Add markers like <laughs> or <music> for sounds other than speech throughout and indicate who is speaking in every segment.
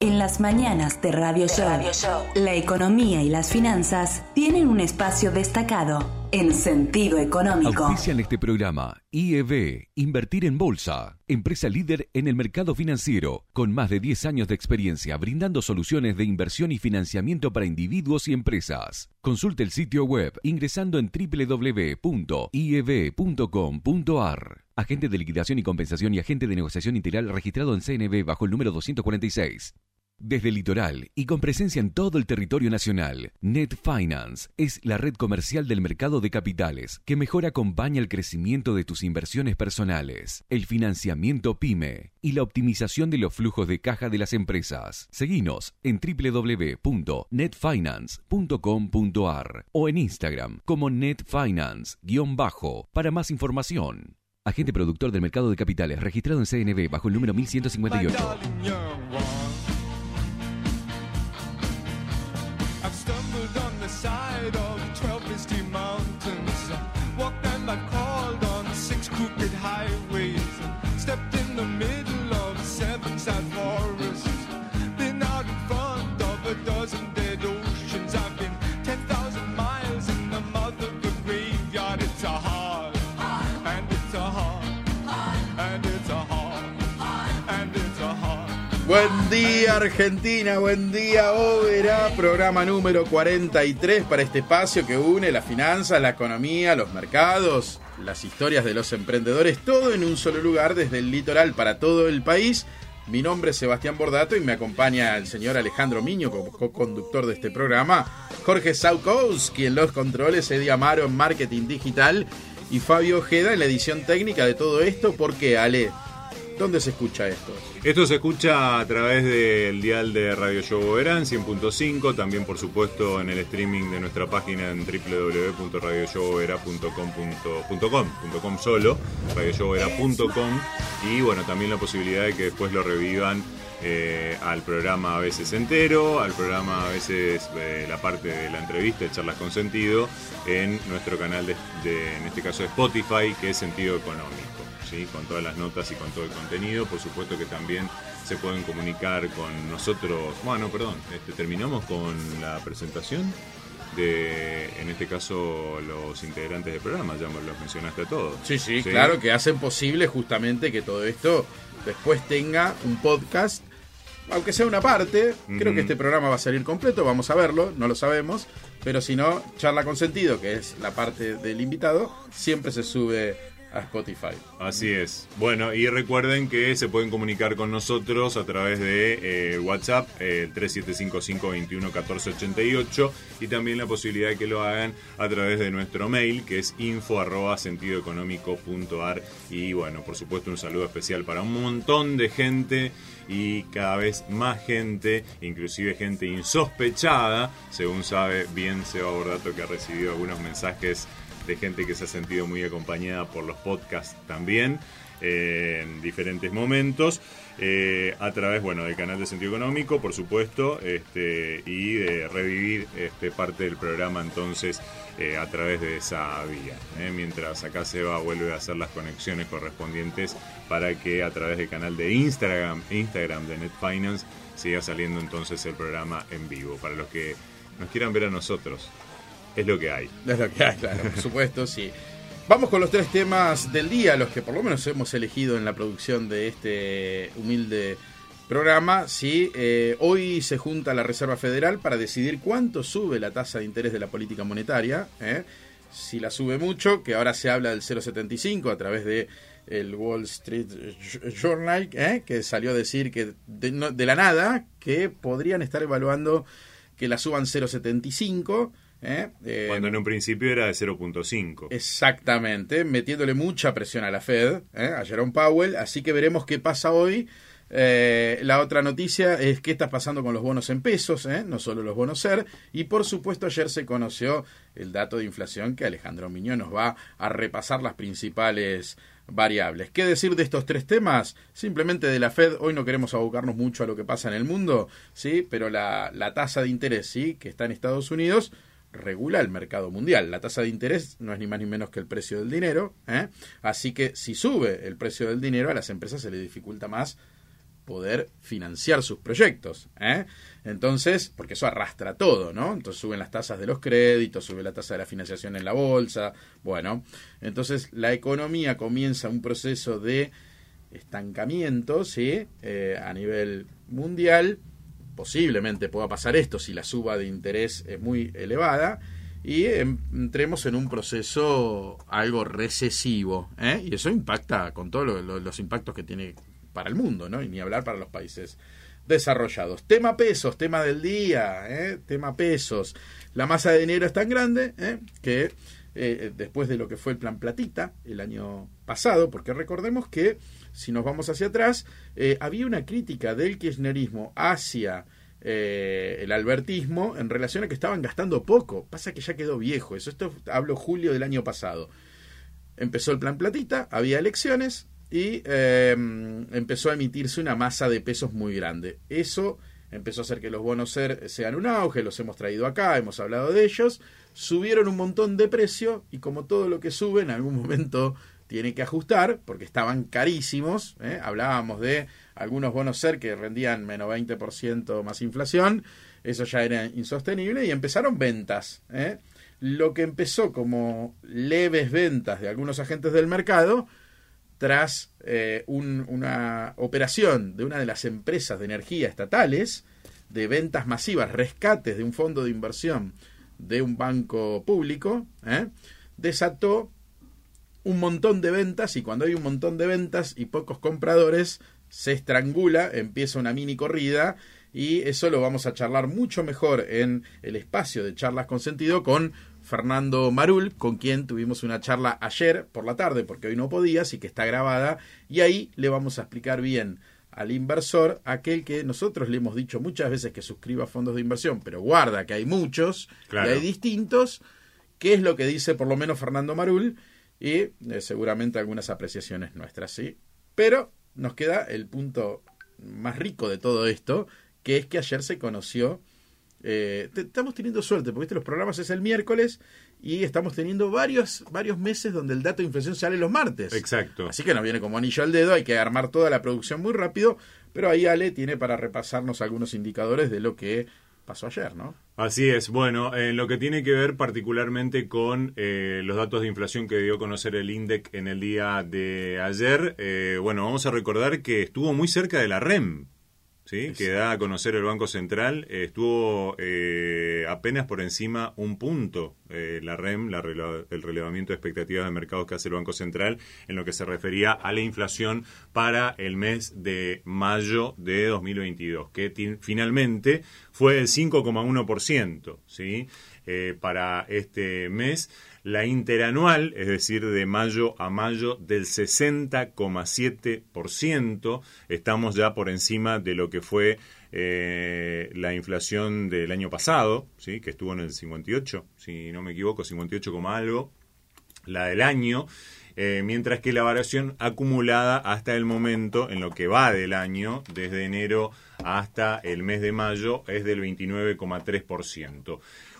Speaker 1: En las mañanas de Radio Show, la economía y las finanzas tienen un espacio destacado en sentido económico.
Speaker 2: Auspician este programa IEB, Invertir en Bolsa, empresa líder en el mercado financiero, con más de 10 años de experiencia brindando soluciones de inversión y financiamiento para individuos y empresas. Consulte el sitio web ingresando en www.ieb.com.ar. Agente de liquidación y compensación y agente de negociación integral registrado en CNB bajo el número 246. Desde el litoral y con presencia en todo el territorio nacional, Net Finance es la red comercial del mercado de capitales que mejor acompaña el crecimiento de tus inversiones personales, el financiamiento PYME y la optimización de los flujos de caja de las empresas. Seguinos en www.netfinance.com.ar o en Instagram como netfinance-bajo para más información. Agente productor del mercado de capitales registrado en CNB bajo el número 1158.
Speaker 3: Buen día Argentina, buen día Overa, programa número 43 para este espacio que une la finanza, la economía, los mercados, las historias de los emprendedores, todo en un solo lugar desde el litoral para todo el país. Mi nombre es Sebastián Bordato y me acompaña el señor Alejandro Miño como co-conductor de este programa, Jorge Saukowski en los controles, Eddie Amaro en marketing digital y Fabio Ojeda en la edición técnica de todo esto. ¿Por qué, Ale? ¿Dónde se escucha esto?
Speaker 4: Esto se escucha a través del dial de Radio Show Boberán 100.5, también por supuesto en el streaming de nuestra página en www.radioshowbovera.com.com solo, radioshowbovera.com y bueno, también la posibilidad de que después lo revivan eh, al programa a veces entero, al programa a veces eh, la parte de la entrevista, de charlas con sentido, en nuestro canal de, de, en este caso de Spotify, que es Sentido Económico. ¿Sí? con todas las notas y con todo el contenido. Por supuesto que también se pueden comunicar con nosotros. Bueno, perdón, este, terminamos con la presentación de, en este caso, los integrantes del programa. Ya los mencionaste a todos.
Speaker 3: Sí, sí, claro, que hacen posible justamente que todo esto después tenga un podcast. Aunque sea una parte, creo que este programa va a salir completo, vamos a verlo, no lo sabemos, pero si no, charla con sentido, que es la parte del invitado, siempre se sube Spotify.
Speaker 4: Así es. Bueno, y recuerden que se pueden comunicar con nosotros a través de eh, WhatsApp, eh, 3755-211488, y también la posibilidad de que lo hagan a través de nuestro mail, que es info arroba sentidoeconómico.ar. Y bueno, por supuesto, un saludo especial para un montón de gente y cada vez más gente, inclusive gente insospechada, según sabe bien Seba Bordato, que ha recibido algunos mensajes de gente que se ha sentido muy acompañada por los podcasts también eh, en diferentes momentos. Eh, a través bueno del canal de Sentido Económico, por supuesto, este, y de revivir este, parte del programa entonces eh, a través de esa vía. Mientras acá Seba vuelve a hacer las conexiones correspondientes para que a través del canal de Instagram, Instagram de Net Finance siga saliendo entonces el programa en vivo. Para los que nos quieran ver a nosotros, es lo que hay.
Speaker 3: Es lo que hay, claro, por supuesto, sí. Vamos con los tres temas del día, los que por lo menos hemos elegido en la producción de este humilde programa. Sí, eh, hoy se junta la Reserva Federal para decidir cuánto sube la tasa de interés de la política monetaria. ¿eh? Si la sube mucho, que ahora se habla del 0,75 a través de el Wall Street Journal, ¿eh? que salió a decir que de, no, de la nada que podrían estar evaluando que la suban 0,75. ¿Eh?
Speaker 4: Eh, Cuando en un principio era de 0.5.
Speaker 3: Exactamente, metiéndole mucha presión a la Fed, ¿eh? a Jerome Powell, así que veremos qué pasa hoy. Eh, la otra noticia es qué está pasando con los bonos en pesos, no solo los bonos SER, y por supuesto ayer se conoció el dato de inflación que Alejandro Miñón nos va a repasar las principales variables. ¿Qué decir de estos tres temas? Simplemente de la Fed, hoy no queremos abocarnos mucho a lo que pasa en el mundo, ¿sí? pero la, la tasa de interés ¿sí? que está en Estados Unidos regula el mercado mundial. La tasa de interés no es ni más ni menos que el precio del dinero, ¿eh? así que si sube el precio del dinero a las empresas se les dificulta más poder financiar sus proyectos. ¿eh? Entonces, porque eso arrastra todo, ¿no? Entonces suben las tasas de los créditos, sube la tasa de la financiación en la bolsa. Bueno, entonces la economía comienza un proceso de estancamiento, ¿sí? Eh, a nivel mundial. Posiblemente pueda pasar esto si la suba de interés es muy elevada y entremos en un proceso algo recesivo. ¿eh? Y eso impacta con todos los impactos que tiene para el mundo, ¿no? Y ni hablar para los países desarrollados. Tema pesos, tema del día, ¿eh? tema pesos. La masa de dinero es tan grande ¿eh? que eh, después de lo que fue el plan Platita el año pasado, porque recordemos que si nos vamos hacia atrás, había una crítica del kirchnerismo hacia el albertismo en relación a que estaban gastando poco. Pasa que ya quedó viejo eso. Esto hablo julio del año pasado. Empezó el plan Platita, había elecciones, y em, empezó a emitirse una masa de pesos muy grande. Eso empezó a hacer que los bonos ser sean un auge, los hemos traído acá, hemos hablado de ellos, subieron un montón de precio y como todo lo que sube en algún momento tiene que ajustar porque estaban carísimos, ¿eh? hablábamos de algunos bonos ser que rendían menos 20% más inflación, eso ya era insostenible y empezaron ventas. ¿eh? Lo que empezó como leves ventas de algunos agentes del mercado, tras eh, una operación de una de las empresas de energía estatales de ventas masivas, rescates de un fondo de inversión de un banco público, desató un montón de ventas y cuando hay un montón de ventas y pocos compradores, se estrangula, empieza una mini corrida y eso lo vamos a charlar mucho mejor en el espacio de charlas con sentido con Fernando Marul, con quien tuvimos una charla ayer por la tarde, porque hoy no podía, así que está grabada, y ahí le vamos a explicar bien al inversor, aquel que nosotros le hemos dicho muchas veces que suscriba fondos de inversión, pero guarda que hay muchos y hay distintos, qué es lo que dice por lo menos Fernando Marul y eh, seguramente algunas apreciaciones nuestras, ¿sí? Pero nos queda el punto más rico de todo esto, que es que ayer se conoció eh, estamos teniendo suerte, porque los programas es el miércoles y estamos teniendo varios, varios meses donde el dato de inflación sale los martes.
Speaker 4: Exacto.
Speaker 3: Así que nos viene como anillo al dedo, hay que armar toda la producción muy rápido, pero ahí Ale tiene para repasarnos algunos indicadores de lo que pasó ayer, ¿no?
Speaker 4: Así es. Bueno, en lo que tiene que ver particularmente con eh, los datos de inflación que dio a conocer el INDEC en el día de ayer, eh, bueno, vamos a recordar que estuvo muy cerca de la REM, ¿sí? que da a conocer el Banco Central, estuvo eh, apenas por encima un punto eh, la REM, el relevamiento de expectativas de mercados que hace el Banco Central, en lo que se refería a la inflación para el mes de mayo de 2022, que finalmente fue el 5,1%. ¿sí? Eh, para este mes la interanual, es decir, de mayo a mayo, del 60,7%. Estamos ya por encima de lo que fue eh, la inflación del año pasado, ¿sí? que estuvo en el 58, si no me equivoco, 58, algo. La del año. Eh, mientras que la variación acumulada hasta el momento, en lo que va del año, desde enero hasta el mes de mayo, es del 29,3%.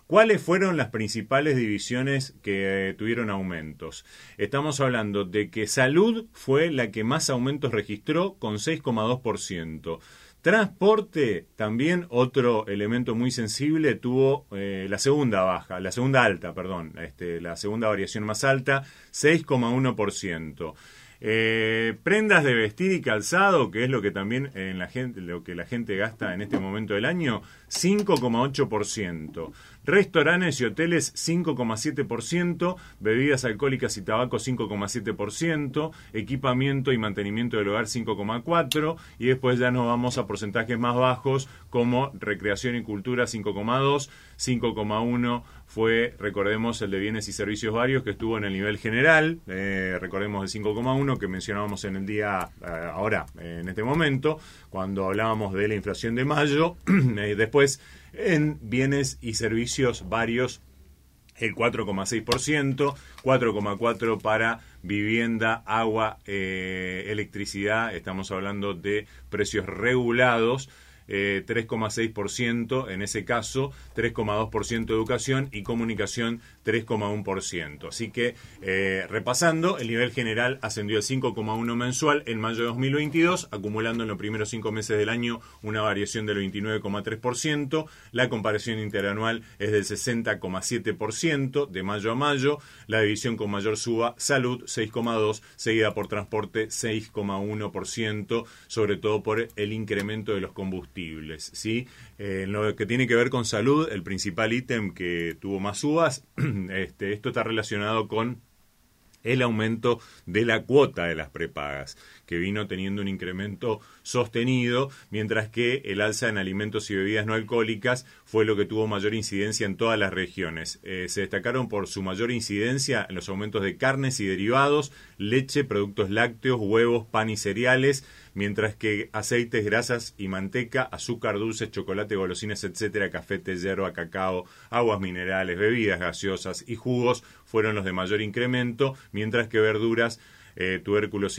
Speaker 4: ¿Cuáles fueron las principales divisiones que eh, tuvieron aumentos? Estamos hablando de que salud fue la que más aumentos registró con 6,2%. Transporte, también otro elemento muy sensible, tuvo eh, la segunda baja, la segunda alta, perdón, este, la segunda variación más alta, 6,1%. Eh, prendas de vestir y calzado, que es lo que también en la gente, lo que la gente gasta en este momento del año, 5,8%. Restaurantes y hoteles 5,7%, bebidas alcohólicas y tabaco 5,7%, equipamiento y mantenimiento del hogar 5,4% y después ya nos vamos a porcentajes más bajos como recreación y cultura 5,2%, 5,1% fue, recordemos, el de bienes y servicios varios que estuvo en el nivel general, eh, recordemos el 5,1 que mencionábamos en el día, eh, ahora, en este momento, cuando hablábamos de la inflación de mayo, <clears throat> eh, después en bienes y servicios varios el 4,6%, 4,4% para vivienda, agua, electricidad, estamos hablando de precios regulados, eh, 3,6% en ese caso, 3,2% educación y comunicación 3,1%. Así que, eh, repasando, el nivel general ascendió al 5,1 mensual en mayo de 2022, acumulando en los primeros cinco meses del año una variación del 29,3%. La comparación interanual es del 60,7% de mayo a mayo. La división con mayor suba, salud 6,2, seguida por transporte 6,1%, sobre todo por el incremento de los combustibles. ¿Sí? Eh, en lo que tiene que ver con salud, el principal ítem que tuvo más subas, <clears throat> este, esto está relacionado con el aumento de la cuota de las prepagas, que vino teniendo un incremento sostenido, mientras que el alza en alimentos y bebidas no alcohólicas fue lo que tuvo mayor incidencia en todas las regiones. Eh, se destacaron por su mayor incidencia en los aumentos de carnes y derivados, leche, productos lácteos, huevos, pan y cereales, mientras que aceites, grasas y manteca, azúcar, dulces, chocolate, golosinas, etcétera, café, té, yerba, cacao, aguas minerales, bebidas gaseosas y jugos fueron los de mayor incremento, mientras que verduras eh,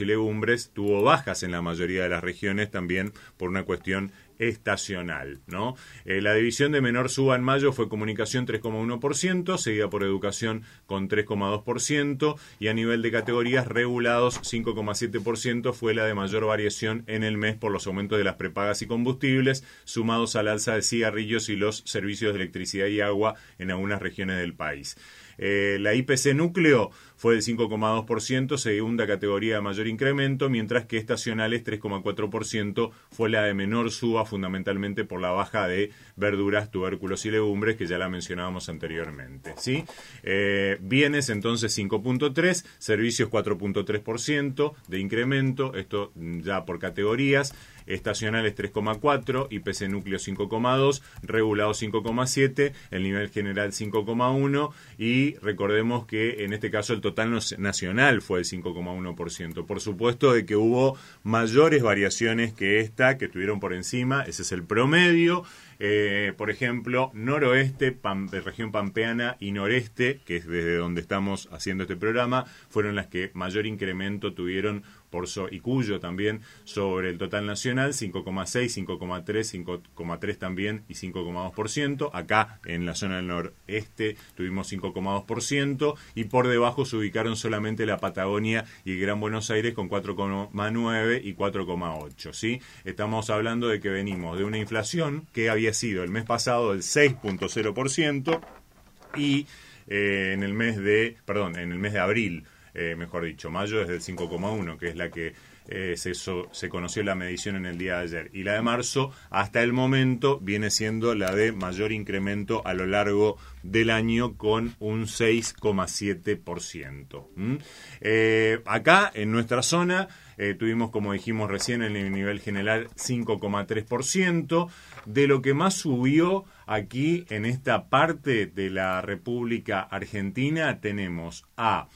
Speaker 4: y legumbres tuvo bajas en la mayoría de las regiones también por una cuestión estacional. ¿no? Eh, la división de menor suba en mayo fue comunicación 3,1%, seguida por educación con 3,2% y a nivel de categorías regulados 5,7% fue la de mayor variación en el mes por los aumentos de las prepagas y combustibles, sumados al alza de cigarrillos y los servicios de electricidad y agua en algunas regiones del país. Eh, la IPC núcleo fue del 5,2%, segunda categoría de mayor incremento, mientras que estacionales 3,4% fue la de menor suba, fundamentalmente por la baja de verduras, tubérculos y legumbres, que ya la mencionábamos anteriormente. ¿sí? Eh, bienes entonces 5,3%, servicios 4,3% de incremento, esto ya por categorías estacionales 3,4, IPC núcleo 5,2, regulado 5,7, el nivel general 5,1 y recordemos que en este caso el total nacional fue el 5,1%. Por supuesto de que hubo mayores variaciones que esta, que estuvieron por encima, ese es el promedio. Eh, por ejemplo, noroeste, región pampeana y noreste, que es desde donde estamos haciendo este programa, fueron las que mayor incremento tuvieron por y Cuyo también sobre el total nacional, 5,6, 5,3, 5,3 también y 5,2%. Acá en la zona del noreste tuvimos 5,2% y por debajo se ubicaron solamente la Patagonia y el Gran Buenos Aires con 4,9 y 4,8. ¿sí? Estamos hablando de que venimos de una inflación que había sido el mes pasado del 6.0% y eh, en el mes de, perdón, en el mes de abril eh, mejor dicho, mayo es del 5,1, que es la que eh, se, se, conoció la medición en el día de ayer. Y la de marzo, hasta el momento, viene siendo la de mayor incremento a lo largo del año con un 6,7%. Eh, acá, en nuestra zona, tuvimos, como dijimos recién, en el nivel general 5,3%. De lo que más subió aquí en esta parte de la República Argentina tenemos a...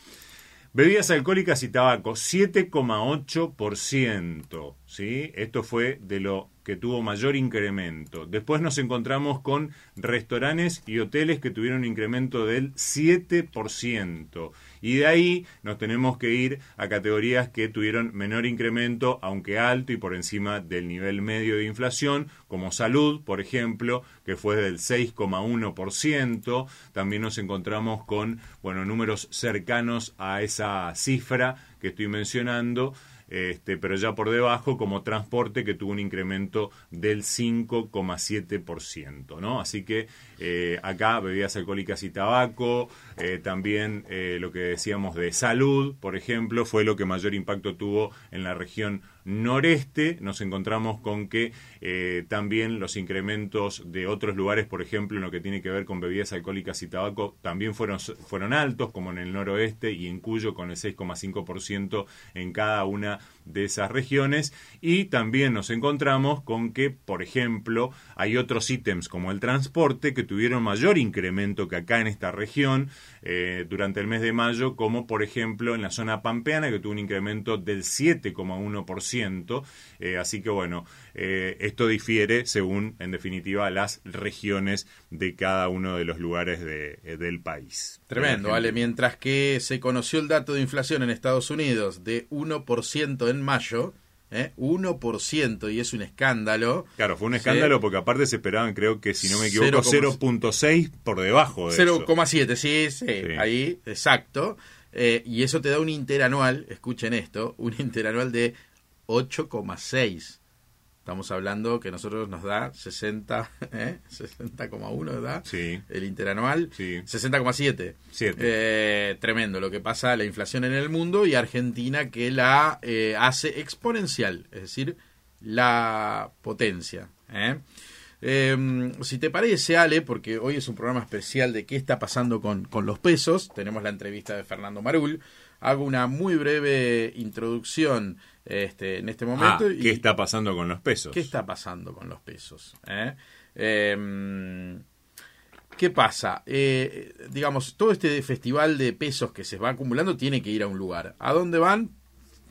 Speaker 4: Bebidas alcohólicas y tabaco, 7,8%. ¿sí? Esto fue de lo que tuvo mayor incremento. Después nos encontramos con restaurantes y hoteles que tuvieron un incremento del 7%. Y de ahí nos tenemos que ir a categorías que tuvieron menor incremento, aunque alto y por encima del nivel medio de inflación, como salud, por ejemplo, que fue del 6,1%. También nos encontramos con bueno, números cercanos a esa cifra que estoy mencionando este, pero ya por debajo como transporte que tuvo un incremento del 5,7%, ¿no? Así que eh, acá bebidas alcohólicas y tabaco, eh, también eh, lo que decíamos de salud, por ejemplo, fue lo que mayor impacto tuvo en la región noreste. Nos encontramos con que también los incrementos de otros lugares, por ejemplo, en lo que tiene que ver con bebidas alcohólicas y tabaco, también fueron, fueron altos, como en el noroeste y en Cuyo con el 6,5% en cada una de esas regiones. Y también nos encontramos con que, por ejemplo, hay otros ítems como el transporte que tuvieron mayor incremento que acá en esta región eh, durante el mes de mayo, como por ejemplo en la zona pampeana que tuvo un incremento del 7,1%. Eh, así que bueno, eh, esto difiere según, en definitiva, las regiones de cada uno de los lugares del país.
Speaker 3: Tremendo, ¿vale? Mientras que se conoció el dato de inflación en Estados Unidos de 1% en mayo, ¿eh? 1%, y es un escándalo.
Speaker 4: Claro, fue un
Speaker 3: Sí.
Speaker 4: escándalo porque aparte se esperaban, creo que si no me equivoco,
Speaker 3: 0,6
Speaker 4: 0.6 por debajo de eso.
Speaker 3: 0,7, sí, sí,
Speaker 4: Sí.
Speaker 3: ahí, exacto. Eh, y eso te da un interanual, escuchen esto, un interanual de 8,6. Estamos hablando que nosotros nos da 60, <laughs> ¿eh? 60,1 da
Speaker 4: Sí.
Speaker 3: el interanual,
Speaker 4: Sí.
Speaker 3: 60,7.
Speaker 4: Siete.
Speaker 3: Eh, tremendo lo que pasa, la inflación en el mundo y Argentina que la eh, hace exponencial, es decir, la potencia. ¿eh? Eh, si te parece, Ale, porque hoy es un programa especial de qué está pasando con, con los pesos, tenemos la entrevista de Fernando Marul, hago una muy breve introducción este, en este
Speaker 4: Ah,
Speaker 3: momento. y-
Speaker 4: ¿Qué está pasando con los pesos?
Speaker 3: ¿Qué está pasando con los pesos? eh? Eh, ¿Qué pasa? Eh, digamos, todo este festival de pesos que se va acumulando tiene que ir a un lugar. ¿A dónde van?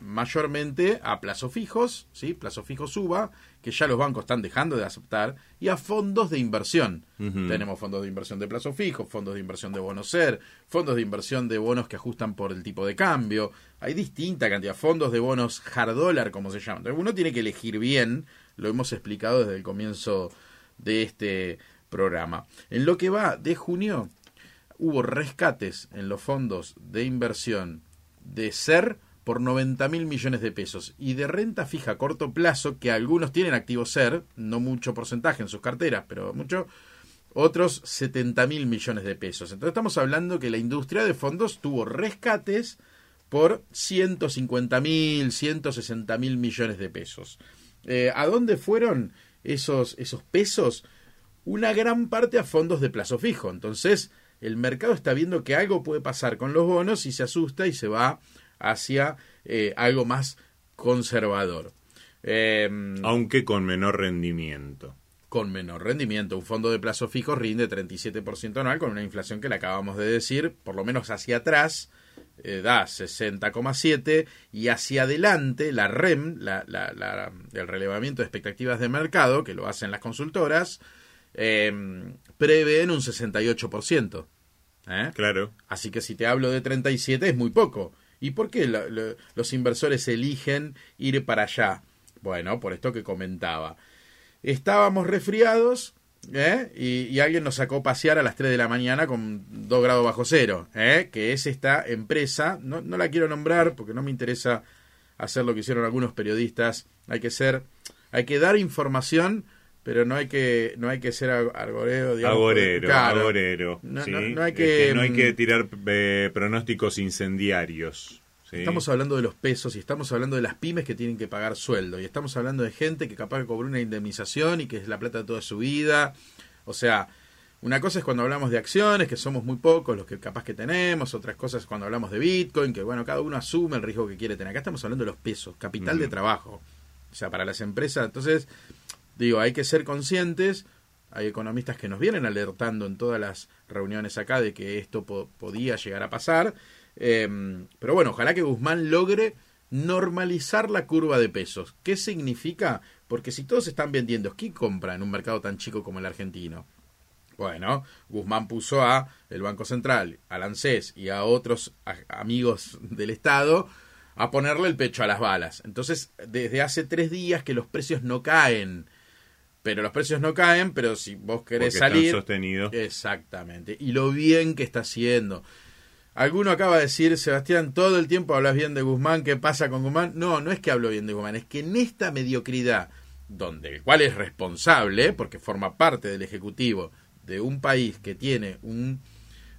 Speaker 3: Mayormente a plazos fijos, ¿sí? Plazo fijo suba, que ya los bancos están dejando de aceptar, y a fondos de inversión. Tenemos fondos de inversión de plazo fijo, fondos de inversión de bonos ser, fondos de inversión de bonos que ajustan por el tipo de cambio. Hay distinta cantidad, fondos de bonos hard dollar, como se llaman. Entonces, uno tiene que elegir bien, lo hemos explicado desde el comienzo de este programa. En lo que va de junio, hubo rescates en los fondos de inversión de SER por 90 mil millones de pesos y de renta fija a corto plazo, que algunos tienen activo SER, no mucho porcentaje en sus carteras, pero mucho, otros 70 mil millones de pesos. Entonces estamos hablando que la industria de fondos tuvo rescates por 150 mil, 160 mil millones de pesos. Eh, ¿A dónde fueron esos, esos pesos? Una gran parte a fondos de plazo fijo. Entonces, el mercado está viendo que algo puede pasar con los bonos y se asusta y se va hacia eh, algo más conservador. Eh,
Speaker 4: Aunque con menor rendimiento.
Speaker 3: con menor rendimiento. Un fondo de plazo fijo rinde 37% anual con una inflación que le acabamos de decir, por lo menos hacia atrás, eh, da 60,7 y hacia adelante la REM, la, la- la- el relevamiento de expectativas de mercado, que lo hacen las consultoras, eh, prevén un 68%. ¿eh?
Speaker 4: Claro.
Speaker 3: Así que si te hablo de 37 es muy poco. ¿Y por qué lo- lo- los inversores eligen ir para allá? Bueno, por esto que comentaba. Estábamos resfriados ¿eh? y, y alguien nos sacó a pasear a las 3 de la mañana con 2 grados bajo cero, ¿eh? que es esta empresa, no, no la quiero nombrar porque no me interesa hacer lo que hicieron algunos periodistas, hay que ser, hay que dar información, pero no hay que, no hay que ser agorero, digamos,
Speaker 4: Agorero,
Speaker 3: claro.
Speaker 4: agorero.
Speaker 3: No-
Speaker 4: ¿sí?
Speaker 3: no- no hay
Speaker 4: Es
Speaker 3: que,
Speaker 4: no hay
Speaker 3: mm,
Speaker 4: que tirar eh, pronósticos incendiarios. ¿sí?
Speaker 3: Estamos hablando de los pesos y estamos hablando de las pymes que tienen que pagar sueldo y estamos hablando de gente que capaz que cobró una indemnización y que es la plata de toda su vida. O sea, una cosa es cuando hablamos de acciones, que somos muy pocos los que capaz que tenemos, otras cosas cuando hablamos de Bitcoin, que bueno, cada uno asume el riesgo que quiere tener. Acá estamos hablando de los pesos, capital de
Speaker 4: Ujú.
Speaker 3: trabajo. O sea, para las empresas, entonces, digo, hay que ser conscientes. Hay economistas que nos vienen alertando en todas las reuniones acá de que esto po- podía llegar a pasar. Eh, pero bueno, ojalá que Guzmán logre normalizar la curva de pesos. ¿Qué significa? Porque si todos están vendiendo, ¿quién compra en un mercado tan chico como el argentino? Bueno, Guzmán puso a el Banco Central, al ANSES y a otros amigos del Estado a ponerle el pecho a las balas. Entonces, desde hace tres días que los precios no caen. Pero los precios no caen, pero si vos querés
Speaker 4: Porque están
Speaker 3: salir...
Speaker 4: sostenidos.
Speaker 3: Exactamente. Y lo bien que está haciendo. Alguno acaba de decir, Sebastián, todo el tiempo hablas bien de Guzmán, ¿qué pasa con Guzmán? No, no es que hablo bien de Guzmán, es que en esta mediocridad, donde el cual es responsable, porque forma parte del Ejecutivo de un país que tiene un,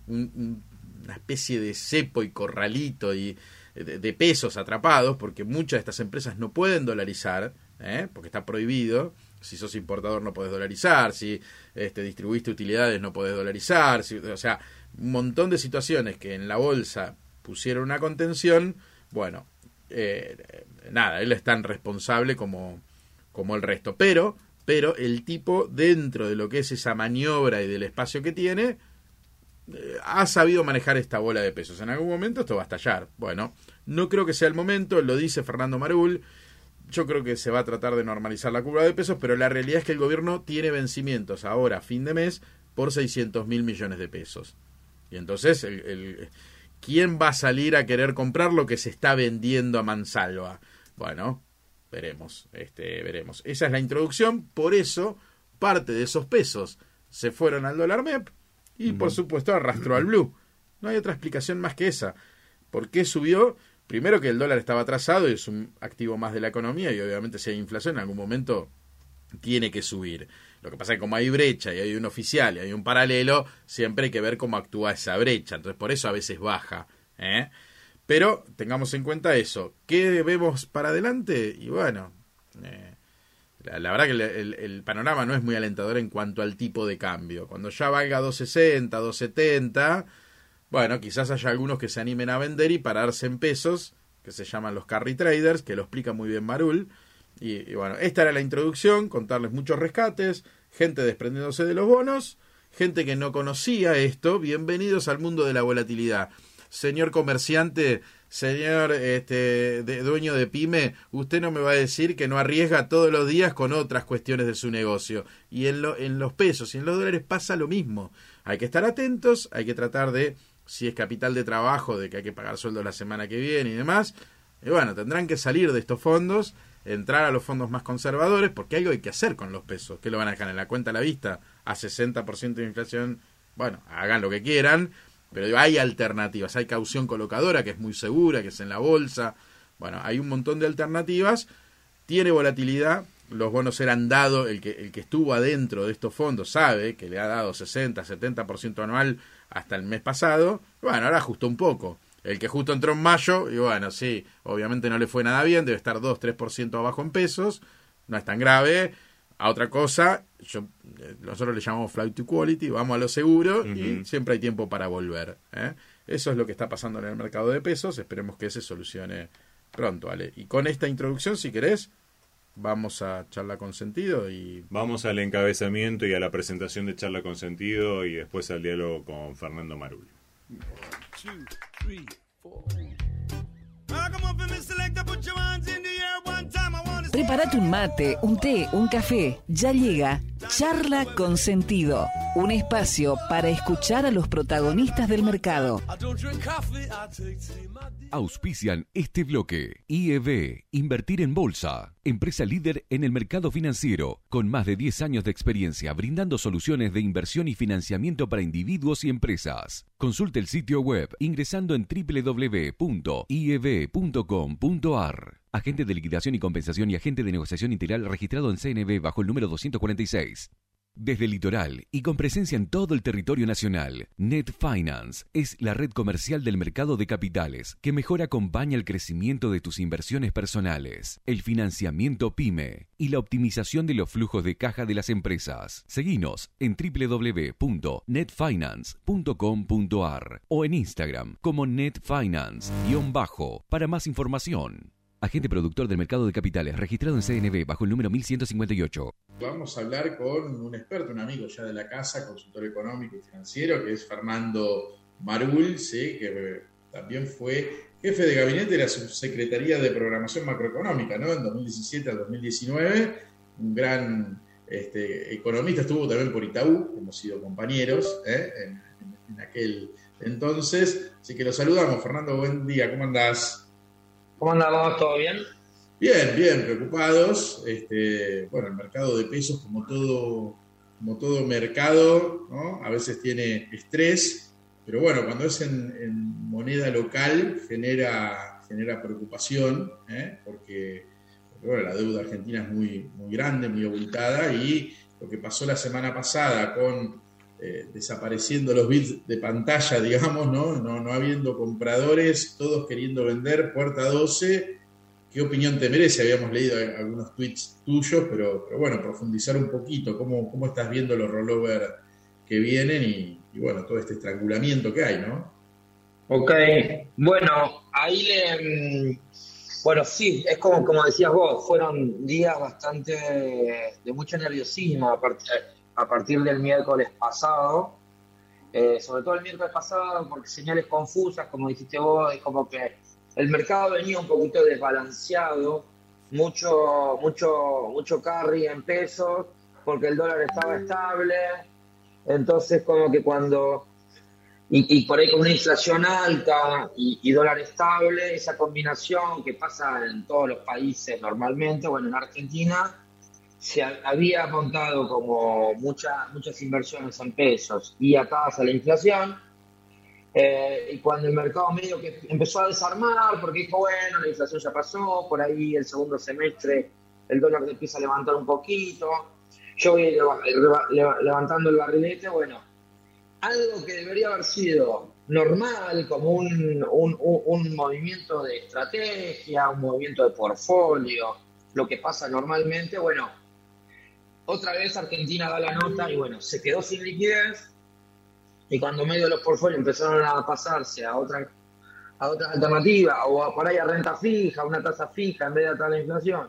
Speaker 3: un- un- una especie de cepo y corralito y de, de pesos atrapados, porque muchas de estas empresas no pueden dolarizar, ¿eh? porque está prohibido. Si sos importador no podés dolarizar, si este, distribuiste utilidades no podés dolarizar, si- o sea, un montón de situaciones que en la bolsa pusieron una contención, bueno, eh, nada, él es tan responsable como, como el resto, pero, pero el tipo dentro de lo que es esa maniobra y del espacio que tiene, eh, ha sabido manejar esta bola de pesos. En algún momento esto va a estallar. Bueno, no creo que sea el momento, lo dice Fernando Marul. Yo creo que se va a tratar de normalizar la curva de pesos, pero la realidad es que el gobierno tiene vencimientos ahora, a fin de mes, por 600 mil millones de pesos. Y entonces, el, el- ¿quién va a salir a querer comprar lo que se está vendiendo a mansalva? Bueno, veremos, este, veremos. Esa es la introducción, por eso parte de esos pesos se fueron al dólar MEP y por supuesto arrastró al blue. No hay otra explicación más que esa. ¿Por qué subió? Primero que el dólar estaba atrasado y es un activo más de la economía y obviamente si hay inflación en algún momento tiene que subir. Lo que pasa es que como hay brecha y hay un oficial y hay un paralelo, siempre hay que ver cómo actúa esa brecha. Entonces por eso a veces baja. ¿eh? Pero tengamos en cuenta eso. ¿Qué vemos para adelante? Y bueno, eh, la, verdad que el, el, panorama no es muy alentador en cuanto al tipo de cambio. Cuando ya valga 260, 270, bueno, quizás haya algunos que se animen a vender y pararse en pesos, que se llaman los carry traders, que lo explica muy bien Marul. Y, bueno, esta era la introducción, contarles muchos rescates, gente desprendiéndose de los bonos, gente que no conocía esto, bienvenidos al mundo de la volatilidad señor comerciante, señor este, de, dueño de pyme, usted no me va a decir que no arriesga todos los días con otras cuestiones de su negocio. Y en, lo, en los pesos y en los dólares pasa lo mismo. Hay que estar atentos, hay que tratar de, si es capital de trabajo, de que hay que pagar sueldo la semana que viene y demás. Y bueno, tendrán que salir de estos fondos, entrar a los fondos más conservadores, porque algo hay que hacer con los pesos. que lo van a dejar en la cuenta a la vista a 60% de inflación? Bueno, hagan lo que quieran pero hay alternativas, hay caución colocadora que es muy segura, que es en la bolsa. Bueno, hay un montón de alternativas. Tiene volatilidad. Los bonos eran dados, el que, el que estuvo adentro de estos fondos sabe que le ha dado 60, 70% anual hasta el mes pasado. Bueno, ahora ajustó un poco. El que justo entró en mayo, y bueno, sí, obviamente no le fue nada bien, debe estar 2, 3% abajo en pesos, no es tan grave a otra cosa, yo, eh, nosotros le llamamos flight to quality, vamos a lo seguro y siempre hay tiempo para volver. ¿eh? Eso es lo que está pasando en el mercado de pesos, esperemos que se solucione pronto, ¿vale? Y con esta introducción, si querés, vamos a charla con sentido y...
Speaker 4: Vamos al encabezamiento y a la presentación de charla con sentido y después al diálogo con Fernando Marul.
Speaker 1: Prepárate un mate, un té, un café. Ya llega Charla con Sentido, un espacio para escuchar a los protagonistas del mercado.
Speaker 2: Auspician este bloque. IEB, Invertir en Bolsa, empresa líder en el mercado financiero, con más de 10 años de experiencia brindando soluciones de inversión y financiamiento para individuos y empresas. Consulte el sitio web ingresando en www.ieb.com.ar. Agente de liquidación y compensación y agente de negociación integral registrado en CNB bajo el número 246. Desde el litoral y con presencia en todo el territorio nacional, Net Finance es la red comercial del mercado de capitales que mejor acompaña el crecimiento de tus inversiones personales, el financiamiento PYME y la optimización de los flujos de caja de las empresas. Seguinos en www.netfinance.com.ar o en Instagram como netfinance-bajo para más información. Agente productor del mercado de capitales, registrado en CNB bajo el número 1158.
Speaker 3: Vamos a hablar con un experto, un amigo ya de la casa, consultor económico y financiero, que es Fernando Marul, ¿sí? que también fue jefe de gabinete de la Subsecretaría de Programación Macroeconómica, ¿no? En 2017 al 2019, un gran este, economista, estuvo también por Itaú, hemos sido compañeros ¿eh? en, en aquel entonces, así que lo saludamos. Fernando, buen día, ¿cómo andás?
Speaker 5: ¿Cómo andamos? ¿Todo bien?
Speaker 3: Bien, bien, preocupados. Este, bueno, el mercado de pesos, como todo, como todo mercado, ¿no? a veces tiene estrés, pero bueno, cuando es en, moneda local genera, genera preocupación, ¿eh? porque, bueno, la deuda argentina es muy, muy grande, muy abultada, y lo que pasó la semana pasada con eh, desapareciendo los bits de pantalla, digamos, ¿no? ¿no? habiendo compradores, todos queriendo vender, puerta 12. ¿Qué opinión te merece? Habíamos leído algunos tweets tuyos, pero, bueno, profundizar un poquito, ¿cómo, cómo estás viendo los rollover que vienen y, bueno, todo este estrangulamiento que hay, ¿no?
Speaker 5: Ok, bueno, ahí le... Mm, bueno, sí, es como, como decías vos, fueron días bastante de mucho nerviosismo, aparte a partir del miércoles pasado, eh, sobre todo el miércoles pasado, porque señales confusas, como dijiste vos, es como que el mercado venía un poquito desbalanceado, mucho, mucho, mucho carry en pesos, porque el dólar estaba estable, entonces como que cuando y, y por ahí con una inflación alta y, y dólar estable, esa combinación que pasa en todos los países normalmente, bueno, en Argentina se ha- había montado como mucha- muchas inversiones en pesos y atadas a la inflación. eh, y cuando el mercado medio que empezó a desarmar, porque dijo, bueno, la inflación ya pasó, por ahí el segundo semestre el dólar empieza a levantar un poquito, yo voy leva- leva- leva- levantando el barrilete, bueno, algo que debería haber sido normal, como un- un- un movimiento de estrategia, un movimiento de portfolio, lo que pasa normalmente, bueno, otra vez Argentina da la nota y bueno, se quedó sin liquidez y cuando medio los portfolios empezaron a pasarse a otra a otras alternativas o a, por ahí a renta fija, una tasa fija en vez de atar la inflación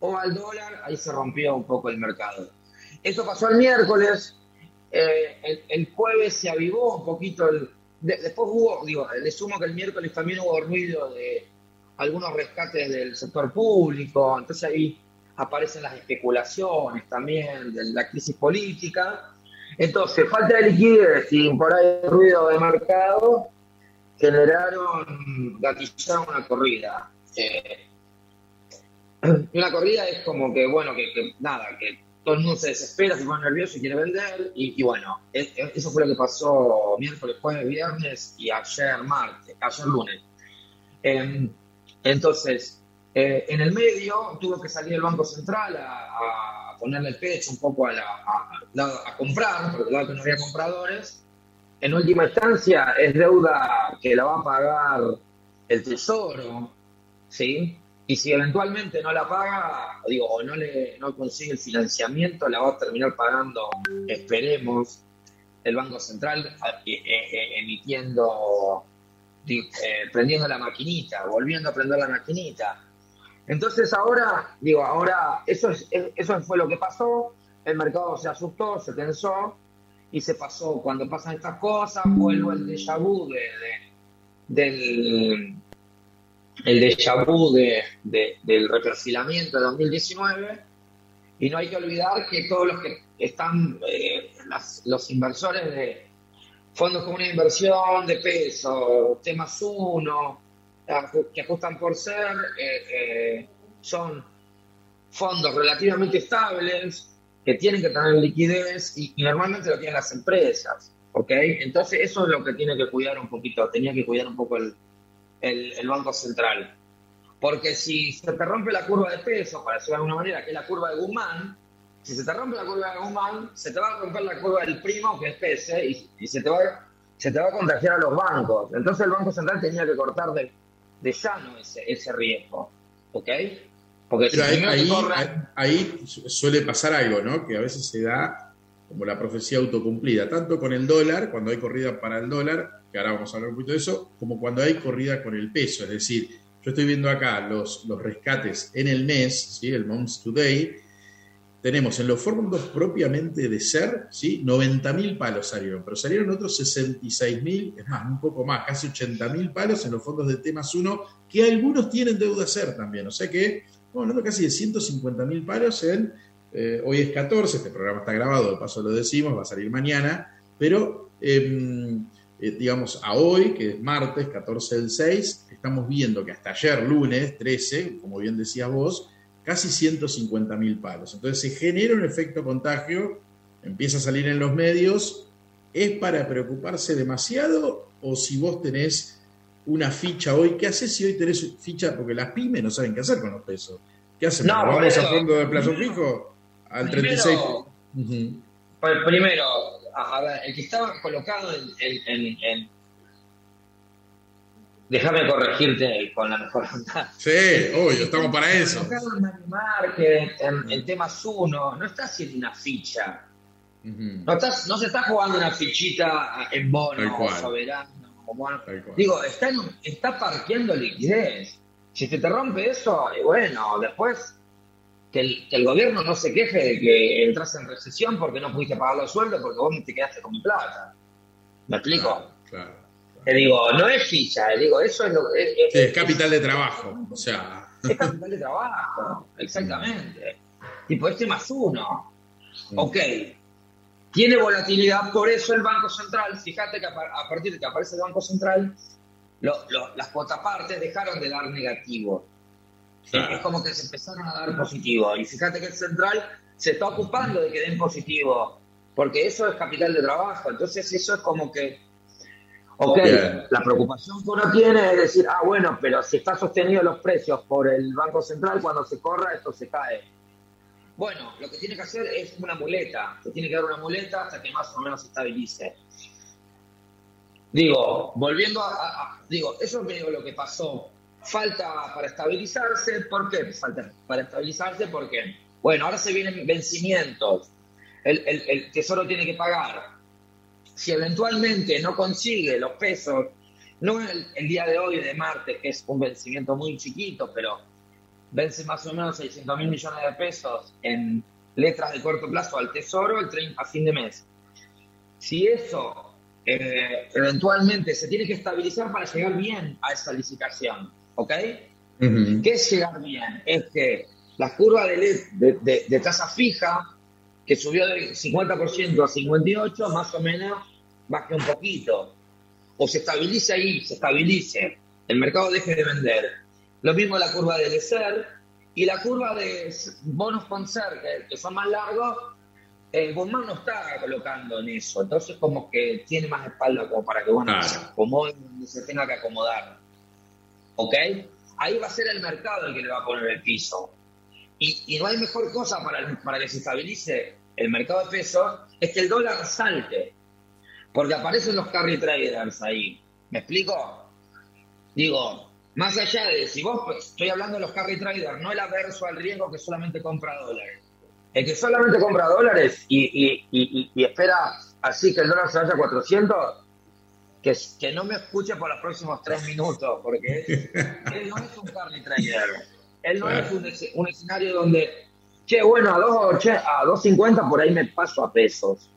Speaker 5: o al dólar, ahí se rompió un poco el mercado. Eso pasó el miércoles, eh, el, el jueves se avivó un poquito, el, de- después hubo, digo, le sumo que el miércoles también hubo ruido de algunos rescates del sector público, entonces ahí aparecen las especulaciones también de la crisis política. Entonces, falta de liquidez y por ahí ruido de mercado generaron, gatillaron una corrida. Eh, una corrida es como que, bueno, que, nada, que todo el mundo se desespera, se pone nervioso y quiere vender. Y, bueno, es- es- eso fue lo que pasó miércoles, jueves, viernes y ayer martes, ayer lunes. Em, entonces, eh, en el medio tuvo que salir el Banco Central a, ponerle el pecho un poco a, la, a, comprar, porque dado que no había compradores. En última instancia, es deuda que la va a pagar el Tesoro, ¿sí? Y si eventualmente no la paga, digo, o no le no consigue el financiamiento, la va a terminar pagando, esperemos, el Banco Central eh, eh, emitiendo, di- prendiendo la maquinita, volviendo a prender la maquinita. Entonces ahora, digo, ahora eso, es, es- eso fue lo que pasó, el mercado se asustó, se tensó y se pasó. Cuando pasan estas cosas, vuelvo el déjà vu de, de- del el déjà de, de- del reperfilamiento de 2019 y no hay que olvidar que todos los que están, eh, las- los inversores de fondos comunes de inversión, de peso, temas uno, que ajustan por ser, eh, eh, son fondos relativamente estables, que tienen que tener liquidez y, normalmente lo tienen las empresas, ¿ok? Entonces eso es lo que tiene que cuidar un poquito, tenía que cuidar un poco el, el, Banco Central. Porque si se te rompe la curva de peso, para decirlo de alguna manera, que es la curva de Guzmán, si se te rompe la curva de Guzmán, se te va a romper la curva del primo, que es PESE, y, y se, te va, se te va a contagiar a los bancos. Entonces el Banco Central tenía que cortar de, de llano ese, ese riesgo. ¿Ok? Porque si
Speaker 3: Pero ahí, ahí,
Speaker 5: corran-
Speaker 3: ahí su- suele pasar algo, ¿no? Que a veces se da como la profecía autocumplida, tanto con el dólar, cuando hay corrida para el dólar, que ahora vamos a hablar un poquito de eso, como cuando hay corrida con el peso. Es decir, yo estoy viendo acá los, los rescates en el mes, ¿sí? el Months Today, tenemos en los fondos propiamente de ser, ¿sí? 90.000 palos salieron, pero salieron otros 66.000, es más, un poco más, casi 80.000 palos en los fondos de temas 1, que algunos tienen deuda ser también, o sea que estamos hablando casi de 150.000 palos en, eh, hoy es 14, este programa está grabado, de paso lo decimos, va a salir mañana, pero em, eh, digamos a hoy, que es martes 14 del 6, estamos viendo que hasta ayer lunes 13, como bien decías vos, casi 150 mil palos. Entonces se genera un efecto contagio, empieza a salir en los medios. ¿Es para preocuparse demasiado o si vos tenés una ficha hoy, qué haces si hoy tenés ficha? Porque las pymes no saben qué hacer con los pesos. ¿Qué hacen?
Speaker 5: No,
Speaker 3: ¿Vamos
Speaker 5: eso,
Speaker 3: a fondo de plazo
Speaker 5: primero-
Speaker 3: fijo? Al
Speaker 5: primero-
Speaker 3: 36. Ujú.
Speaker 5: Pues, primero, a, a ver, el que estaba colocado en. en- en- en- Déjame corregirte con la mejor onda.
Speaker 3: Sí, obvio, estamos para eso.
Speaker 5: En en, en temas uno, no está haciendo una ficha. No, estás, no se está jugando una fichita en bono, soberano. o bono.
Speaker 3: Tal cual.
Speaker 5: Digo, está, en está parqueando liquidez. Si se te rompe eso, y bueno, después que el, que el gobierno no se queje de que entras en recesión porque no pudiste pagar los sueldos porque vos te quedaste con mi plata. ¿Me explico?
Speaker 3: Claro, claro.
Speaker 5: Te digo, no es ficha, digo, eso es lo que. es-
Speaker 3: Sí, es capital de trabajo. O sea,
Speaker 5: es capital de trabajo, <laughs> exactamente. Tipo, este más uno. Ok. tiene volatilidad, por eso el Banco Central, fíjate que a, a partir de que aparece el Banco Central, lo- lo- las cuotapartes dejaron de dar negativo.
Speaker 4: Claro.
Speaker 5: Es como que se empezaron a dar positivo. Y fíjate que el central se está ocupando de que den positivo, porque eso es capital de trabajo. Entonces eso es como que, ok,
Speaker 3: Bien.
Speaker 5: la preocupación que uno tiene es decir, ah, bueno, pero si están sostenidos los precios por el Banco Central, cuando se corra esto se cae. Bueno, lo que tiene que hacer es una muleta, se tiene que dar una muleta hasta que más o menos se estabilice. Digo, volviendo a, a- a- digo, eso es medio lo que pasó. Falta para estabilizarse, ¿por qué falta para estabilizarse? Porque, bueno, ahora se vienen vencimientos, el, el- el Tesoro tiene que pagar. Si eventualmente no consigue los pesos, no el, el día de hoy, de martes, que es un vencimiento muy chiquito, pero vence más o menos 600 mil millones de pesos en letras de corto plazo al Tesoro el 30 a fin de mes. Si eso eh, eventualmente se tiene que estabilizar para llegar bien a esa licitación, ¿ok?
Speaker 3: Ujú.
Speaker 5: ¿Qué es llegar bien? Es que la curva de, de, de- de tasa fija, que subió del 50% a 58%, más o menos baje un poquito. O se estabilice ahí, se estabilice, el mercado deje de vender. Lo mismo la curva del ESER y la curva de bonos con SER, que, son más largos, eh, Guzmán no está colocando en eso. Entonces como que tiene más espalda como para que bueno, se acomode se tenga que acomodar. ¿ok? Ahí va a ser el mercado el que le va a poner el piso. Y, y no hay mejor cosa para, el- para que se estabilice el mercado de pesos, es que el dólar salte. Porque aparecen los carry traders ahí. ¿Me explico? Digo, más allá de, si vos, pues, estoy hablando de los carry traders, no el averso al riesgo que solamente compra dólares. El que solamente compra dólares y, y- y- y- y espera así que el dólar se vaya a 400, que, que no me escuche por los próximos tres minutos, porque él no es un carry trader. Él no
Speaker 3: Claro.
Speaker 5: es un escenario donde, che, bueno, a 2.80 a 2.50 por ahí me paso a pesos.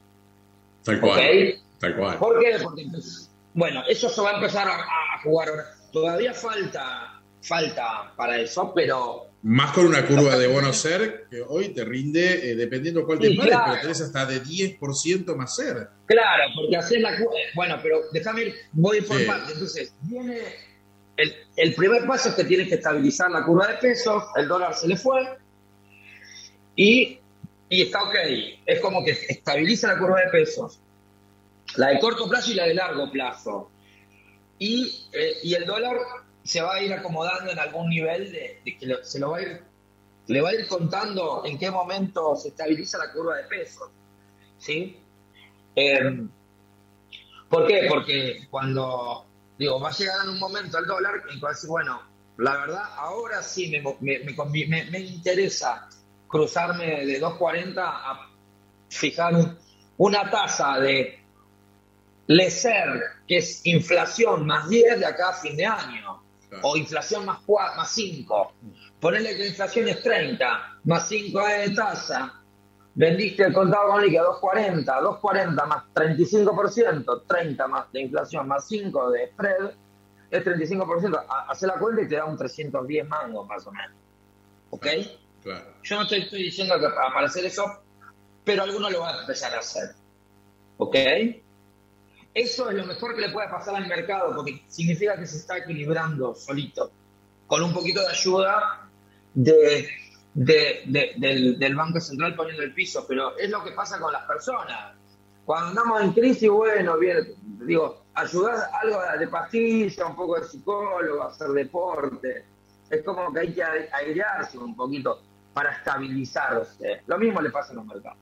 Speaker 3: Tal cual. Tal cual.
Speaker 5: ¿Por qué? Porque, pues, bueno, eso se va a empezar a, a jugar ahora. Todavía falta, falta para eso, pero
Speaker 3: Más con una curva de bono ser que hoy te rinde, eh, dependiendo cuál te
Speaker 5: Sí,
Speaker 3: pares,
Speaker 5: claro.
Speaker 3: pero tenés hasta de 10% más ser.
Speaker 5: Claro, porque hacer la cu- eh, Bueno, pero déjame ir, voy por
Speaker 3: Sí.
Speaker 5: partes. Entonces, viene. El, el primer paso es que tienes que estabilizar la curva de pesos, el dólar se le fue, y, está ok. Es como que estabiliza la curva de pesos, la de corto plazo y la de largo plazo. Y, eh, y el dólar se va a ir acomodando en algún nivel de, que se lo va a ir, le va a ir contando en qué momento se estabiliza la curva de pesos. ¿Sí? Eh, ¿Por qué? Porque cuando, digo, va a llegar en un momento el dólar en que a decir, bueno, la verdad, ahora sí me, me, me- me interesa cruzarme de 2.40 a fijar un- una tasa de LECER, que es inflación más 10 de acá a fin de año,
Speaker 3: Claro.
Speaker 5: o inflación más, 4, más 5. Ponerle que la inflación es 30, más 5 de tasa, vendiste el contado con liqui a 240, 240 más 35%, 30 más de inflación más 5 de spread, es 35%. Ha- Hace la cuenta y te da un 310 mangos más o menos. ¿Ok? Yo no estoy, estoy diciendo que para hacer eso, pero alguno lo va a empezar a hacer. ¿Ok? Eso es lo mejor que le puede pasar al mercado, porque significa que se está equilibrando solito, con un poquito de ayuda de, de- de- del, del Banco Central poniendo el piso, pero es lo que pasa con las personas. Cuando andamos en crisis, bueno, bien, digo, ayudar algo de pastilla, un poco de psicólogo, hacer deporte. Es como que hay que airearse un poquito para estabilizarse. Lo mismo le pasa a los mercados.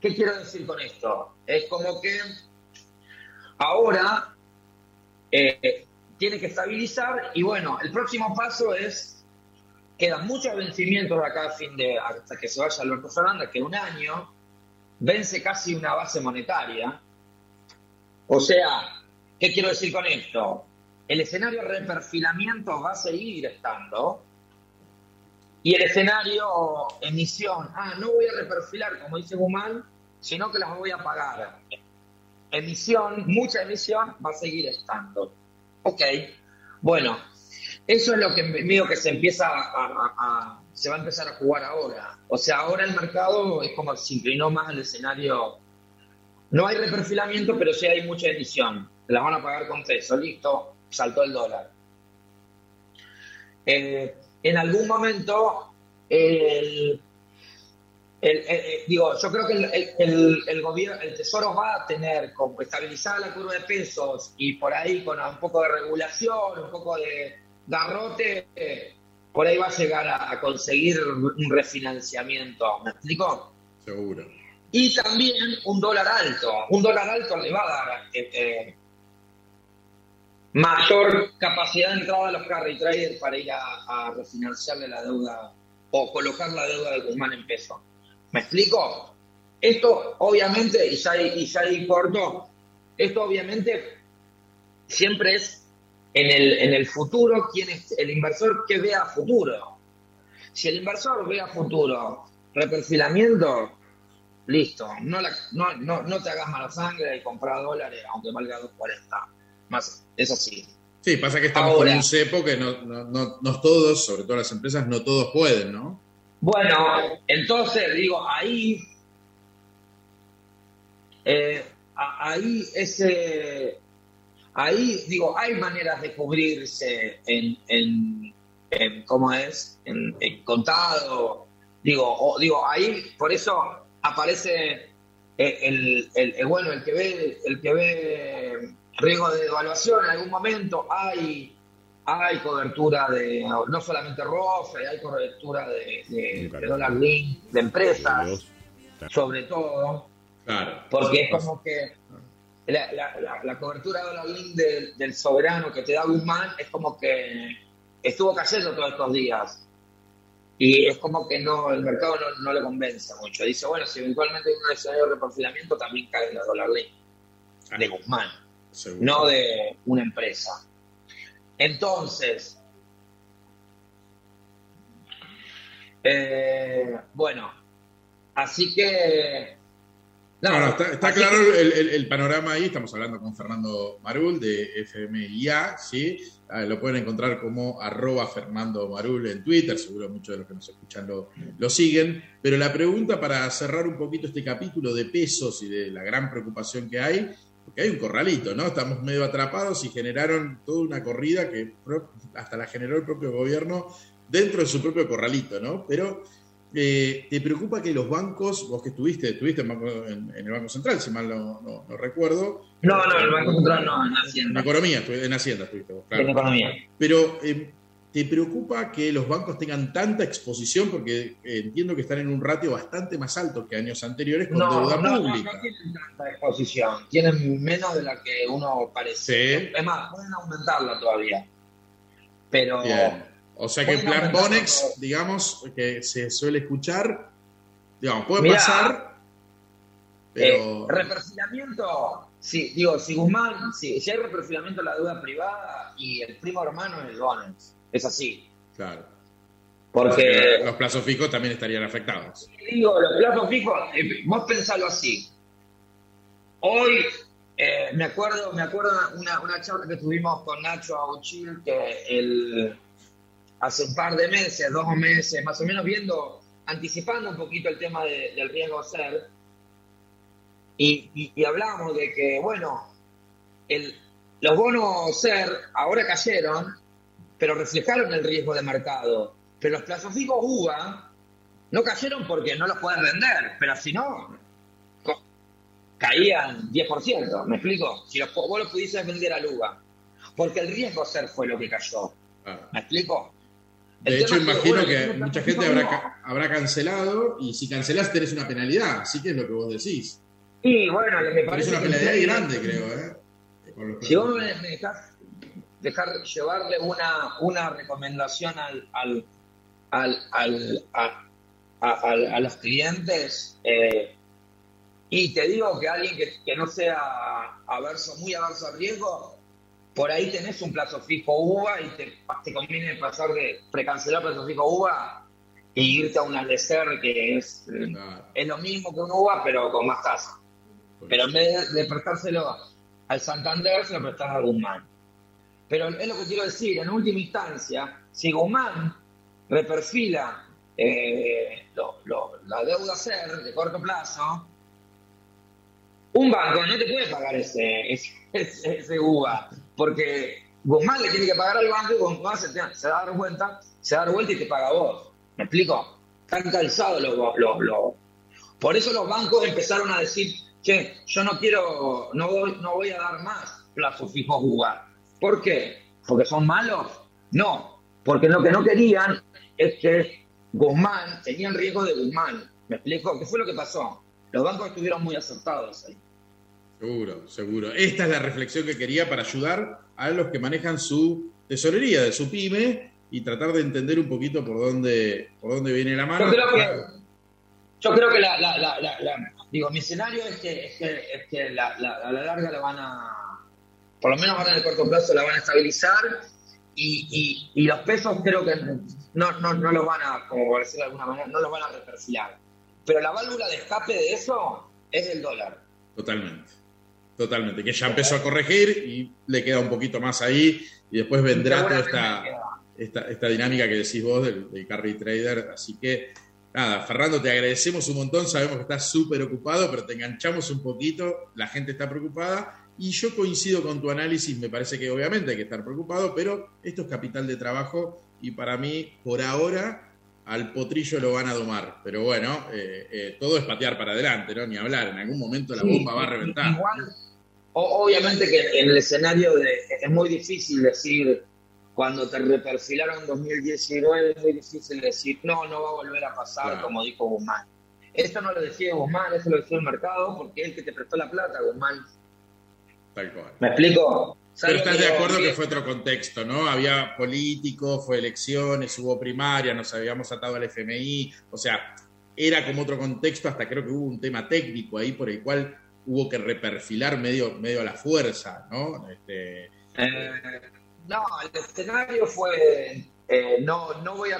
Speaker 5: ¿Qué quiero decir con esto? Es como que ahora eh, tiene que estabilizar y bueno, el próximo paso es, quedan muchos vencimientos acá a fin de, hasta que se vaya Alberto Fernández, que un año vence casi una base monetaria. O sea, ¿qué quiero decir con esto? El escenario de reperfilamiento va a seguir estando. Y el escenario emisión, ah, no voy a reperfilar, como dice Guzmán, sino que las voy a pagar. Emisión, mucha emisión, va a seguir estando. Ok, bueno, eso es lo que medio que se empieza a, se va a empezar a jugar ahora. O sea, ahora el mercado es como se inclinó más al escenario no hay reperfilamiento, pero sí hay mucha emisión. La van a pagar con peso, listo, saltó el dólar. Eh, en algún momento, el, el- el- el- digo, yo creo que el, gobierno, el Tesoro va a tener como estabilizada la curva de pesos y por ahí con un poco de regulación, un poco de garrote, por ahí va a llegar a, a conseguir un refinanciamiento. ¿Me explico?
Speaker 3: Seguro.
Speaker 5: Y también un dólar alto. Un dólar alto le va a dar eh, eh, mayor capacidad de entrada a los carry traders para ir a, refinanciarle la deuda o colocar la deuda de Guzmán en peso. ¿Me explico? Esto, obviamente, y ya, y ya esto obviamente siempre es en el, en el futuro, quién es el inversor que vea futuro. Si el inversor ve a futuro reperfilamiento, listo, no, la- no, no, no te hagas mala sangre y comprar dólares aunque valga 2.40. Más, es así.
Speaker 3: Sí, pasa que estamos
Speaker 5: Ahora.
Speaker 3: con un cepo que no, no, no, no todos, sobre todo las empresas, no todos pueden, ¿no?
Speaker 5: Bueno, entonces digo, ahí, eh, ahí ese, ahí digo, hay maneras de cubrirse en, en, en ¿cómo es? En, en contado, digo, o- digo, ahí, por eso aparece el, el- el- el- bueno, el que ve, el que ve riesgo de devaluación en algún momento, hay hay cobertura de no solamente ROFE, hay cobertura de, de, de dólar link, de empresas, sobre todo,
Speaker 3: Claro.
Speaker 5: porque es como que la, la- la- la cobertura de dólar link del, del soberano que te da Guzmán es como que estuvo cayendo todos estos días. Y es como que no el mercado no, no le convence mucho. Dice, bueno, si eventualmente hay un escenario de reperfilamiento, también cae la dólar link de Guzmán
Speaker 3: Seguro.
Speaker 5: no de una empresa. Entonces, eh, bueno, así que...
Speaker 3: No, no, está, claro
Speaker 5: que-
Speaker 3: el, el- el panorama ahí. Estamos hablando con Fernando Marul de FMIA, ¿sí? Ah, lo pueden encontrar como arroba Fernando Marul en Twitter. Seguro muchos de los que nos escuchan lo, lo siguen. Pero la pregunta para cerrar un poquito este capítulo de pesos y de la gran preocupación que hay, porque hay un corralito, ¿no? Estamos medio atrapados y generaron toda una corrida que hasta la generó el propio gobierno dentro de su propio corralito, ¿no? Pero eh, ¿te preocupa que los bancos, vos que estuviste, estuviste en, banco- en- en el Banco Central, si mal no, no- no recuerdo?
Speaker 5: No, no, el Banco Central no, en
Speaker 3: En
Speaker 5: Hacienda.
Speaker 3: economía, estu- en Hacienda estuviste vos, claro.
Speaker 5: En economía.
Speaker 3: Pero, eh, ¿te preocupa que los bancos tengan tanta exposición? Porque eh, entiendo que están en un ratio bastante más alto que años anteriores con
Speaker 5: No,
Speaker 3: deuda
Speaker 5: no, no,
Speaker 3: pública.
Speaker 5: no tienen tanta exposición. Tienen menos de la que uno parece.
Speaker 3: Sí.
Speaker 5: Es más, pueden aumentarla todavía. Pero...
Speaker 3: Bien. O sea que el plan Bonex,
Speaker 5: todo.
Speaker 3: digamos, que se suele escuchar, digamos, puede
Speaker 5: Mirá,
Speaker 3: pasar, pero...
Speaker 5: Eh, reperfilamiento, sí, digo, si Guzmán, sí, si hay reperfilamiento en la deuda privada y el primo hermano es el Bonex, es así.
Speaker 3: claro.
Speaker 5: Porque,
Speaker 3: Los plazos fijos también estarían afectados.
Speaker 5: digo, los plazos fijos, eh, vos pensalo así. Hoy, eh, me acuerdo, me acuerdo una, una charla que tuvimos con Nacho Auchil, que el, hace un par de meses, dos meses, más o menos viendo, anticipando un poquito el tema de- del riesgo ser, y, y, y hablábamos de que, bueno, el, los bonos ser ahora cayeron, pero reflejaron el riesgo de mercado. Pero los plazos fijos UVA no cayeron porque no los pueden vender, pero si no, caían 10%, ¿me explico? Si los, vos los pudieses vender al UVA, porque el riesgo ser fue lo que cayó. ¿me explico? El
Speaker 3: De hecho,
Speaker 5: es
Speaker 3: imagino que mucha gente habrá, ca- habrá cancelado y si cancelás tenés una penalidad, así que es lo que vos decís.
Speaker 5: Y bueno, parece
Speaker 3: una
Speaker 5: que
Speaker 3: penalidad grande, creo, ¿eh?
Speaker 5: Si vos me dejás dejar llevarle una, una recomendación al, al, al, al- a, a- al- a los clientes, eh, y te digo que alguien que, que no sea averso, muy averso al riesgo, por ahí tenés un plazo fijo UVA y te, te conviene pasar de precancelar plazo fijo UVA y irte a un Aldecer que es,
Speaker 3: Claro,
Speaker 5: es lo mismo que un UVA, pero con más tasa. Pero en vez de prestárselo al Santander, se lo prestás a Guzmán. Pero es lo que quiero decir, en última instancia, si Guzmán reperfila eh, la deuda ser de corto plazo, un banco no te puede pagar ese, ese, ese, UVA, porque Guzmán le tiene que pagar al banco y Guzmán se, se da cuenta, se da vuelta y te paga vos. ¿Me explico? Están calzados los, los, los- Por eso los bancos empezaron a decir, che, yo no quiero, no voy, no voy a dar más plazos fijos UVA. ¿Por qué? ¿Porque son malos? No, porque lo que no querían es que Guzmán, tenían riesgo de Guzmán. ¿Me explico? ¿Qué fue lo que pasó? Los bancos estuvieron muy acertados ahí.
Speaker 3: Seguro, seguro. Esta es la reflexión que quería para ayudar a los que manejan su tesorería de su pyme y tratar de entender un poquito por dónde, por dónde viene la mano.
Speaker 5: Yo creo que, yo creo que la, la- la- la- la- digo, mi escenario es que, es que, es que a la larga la van a, por lo menos ahora en el corto plazo la van a estabilizar y, y- y los pesos creo que no, no, no los van a, como por decirlo de alguna manera, no los van a reperfilar. Pero la válvula de escape de eso es el dólar.
Speaker 3: Totalmente. Totalmente. Que ya empezó a corregir y le queda un poquito más ahí y después vendrá toda esta, esta, esta dinámica que decís vos del, del carry trader. Así que, nada, Fernando, te agradecemos un montón. Sabemos que estás súper ocupado, pero te enganchamos un poquito. La gente está preocupada. Y yo coincido con tu análisis. Me parece que obviamente hay que estar preocupado, pero esto es capital de trabajo. Y para mí, por ahora, al potrillo lo van a domar. Pero bueno, eh, eh, todo es patear para adelante, ¿no? Ni hablar. En algún momento la
Speaker 5: Sí,
Speaker 3: bomba va a reventar.
Speaker 5: Igual, obviamente que en el escenario de, es muy difícil decir, cuando te reperfilaron en 2019, es muy difícil decir, no, no va a volver a pasar
Speaker 3: Claro.
Speaker 5: como dijo Guzmán. Esto no lo decía Guzmán, eso lo decía el mercado, porque es el que te prestó la plata, Guzmán.
Speaker 3: Tal cual.
Speaker 5: ¿Me explico?
Speaker 3: Pero
Speaker 5: ¿Sabes
Speaker 3: estás de acuerdo que fue otro contexto, ¿no? Había políticos, fue elecciones, hubo primaria, nos habíamos atado al FMI, o sea, era como otro contexto, hasta creo que hubo un tema técnico ahí por el cual hubo que reperfilar medio, medio a la fuerza, ¿no? Este,
Speaker 5: Eh, no, el escenario fue, eh, no, no voy a,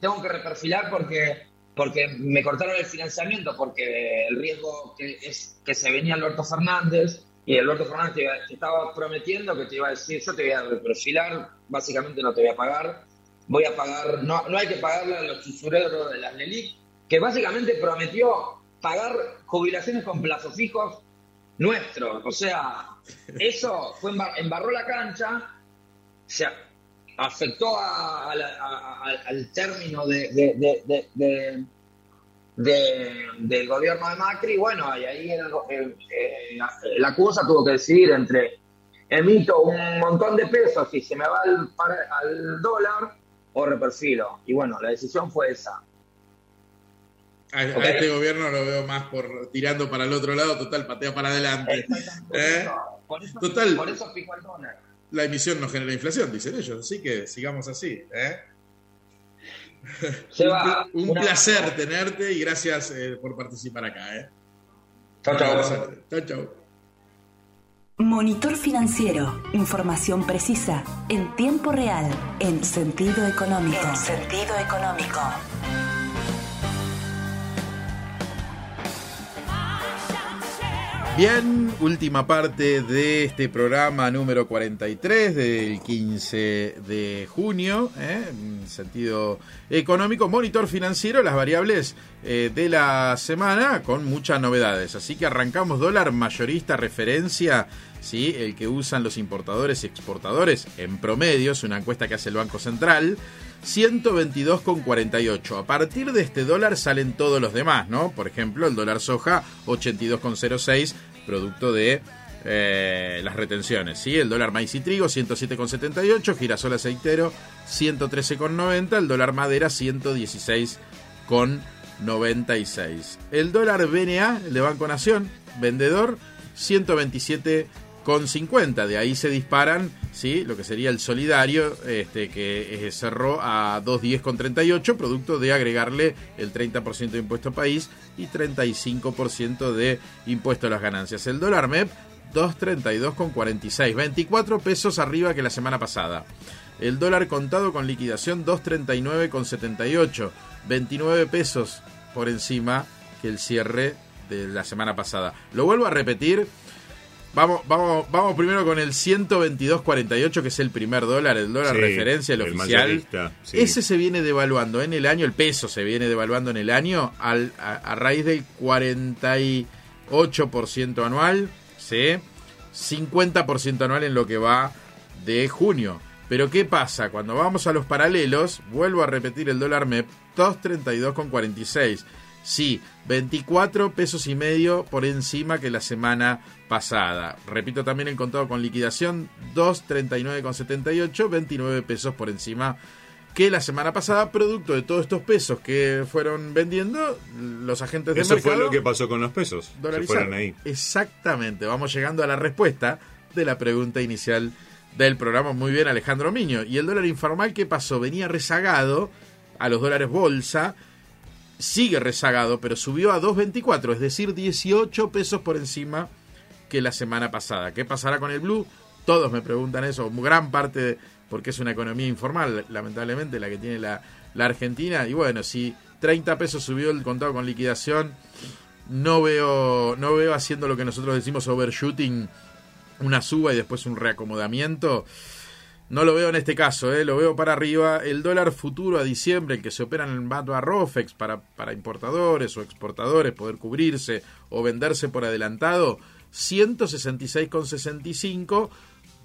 Speaker 5: tengo que reperfilar porque, porque me cortaron el financiamiento, porque el riesgo que es que se venía Alberto Fernández, y Alberto Fernández te, te estaba prometiendo que te iba a decir, yo te voy a reperfilar, básicamente no te voy a pagar, voy a pagar, no, no hay que pagarle a los usureros de las LELIC, que básicamente prometió pagar jubilaciones con plazos fijos nuestros, o sea, eso fue embar- embarró la cancha, se afectó al término de- de- de- de- del gobierno de Macri, y bueno, y ahí el, el- eh, la, la CUSA tuvo que decidir entre emito un montón de pesos y se me va al, al dólar o reperfilo. Y bueno, la decisión fue esa.
Speaker 3: a, este gobierno lo veo más por tirando para el otro lado, total, patea para adelante. ¿Eh?
Speaker 5: por eso,
Speaker 3: Total.
Speaker 5: por eso picó el dólar.
Speaker 3: La emisión no genera inflación, dicen ellos, así que sigamos así. ¿eh?
Speaker 5: Seba,
Speaker 3: un
Speaker 5: una-
Speaker 3: placer tenerte y gracias eh, por participar acá. ¿eh?
Speaker 5: Chau, chau.
Speaker 3: Chau, chau.
Speaker 6: Monitor financiero. Información precisa, en tiempo real, en sentido económico. En sentido económico.
Speaker 3: Bien, última parte de este programa número 43 del 15 de junio, ¿eh? en sentido económico, monitor financiero, las variables eh, de la semana con muchas novedades. Así que arrancamos dólar mayorista referencia, ¿sí? el que usan los importadores y exportadores en promedio, es una encuesta que hace el Banco Central. 122,48. A partir de este dólar salen todos los demás, ¿no? Por ejemplo, el dólar soja 82,06, producto de eh, las retenciones, ¿sí? El dólar maíz y trigo 107,78, girasol aceitero 113,90, el dólar madera 116,96. El dólar BNA, el de Banco Nación, vendedor 127,50. De ahí se disparan, ¿sí? Lo que sería el solidario, este, que eh, cerró a 210,38, producto de agregarle el 30% de impuesto país y 35% de impuesto a las ganancias. El dólar MEP 232,46, 24 pesos arriba que la semana pasada. El dólar contado con liquidación 239,78, 29 pesos por encima que el cierre de la semana pasada. Lo vuelvo a repetir. Vamos, vamos, vamos primero con el 122.48, que es el primer dólar, el dólar
Speaker 4: Sí,
Speaker 3: referencia, el,
Speaker 4: el
Speaker 3: oficial.
Speaker 4: sí.
Speaker 3: Ese se viene devaluando en el año, el peso se viene devaluando en el año al, a, a raíz del 8% anual, ¿sí? 50% anual en lo que va de junio. Pero ¿qué pasa? Cuando vamos a los paralelos, vuelvo a repetir el dólar MEP, 232,46. Sí, 24 pesos y medio por encima que la semana pasada. Repito también el contado con liquidación, 239,78, 29 pesos por encima que la semana pasada, producto de todos estos pesos que fueron vendiendo, los agentes de
Speaker 4: Eso
Speaker 3: mercado...
Speaker 4: fue lo que pasó con los pesos. Se fueron ahí.
Speaker 3: Exactamente, vamos llegando a la respuesta de la pregunta inicial del programa. Muy bien, Alejandro Miño. ¿Y el dólar informal qué pasó? Venía rezagado a los dólares bolsa, sigue rezagado, pero subió a 2.24, es decir, 18 pesos por encima que la semana pasada. ¿Qué pasará con el blue? Todos me preguntan eso, gran parte, porque es una economía informal, lamentablemente, la que tiene la, la Argentina. Y bueno, si 30 pesos subió el contado con liquidación, no veo, no veo haciendo lo que nosotros decimos overshooting, una suba y después un reacomodamiento. No lo veo en este caso, ¿eh? lo veo para arriba. El dólar futuro a diciembre, el que se opera en el a Rofex para, para importadores o exportadores, poder cubrirse o venderse por adelantado, 166,65,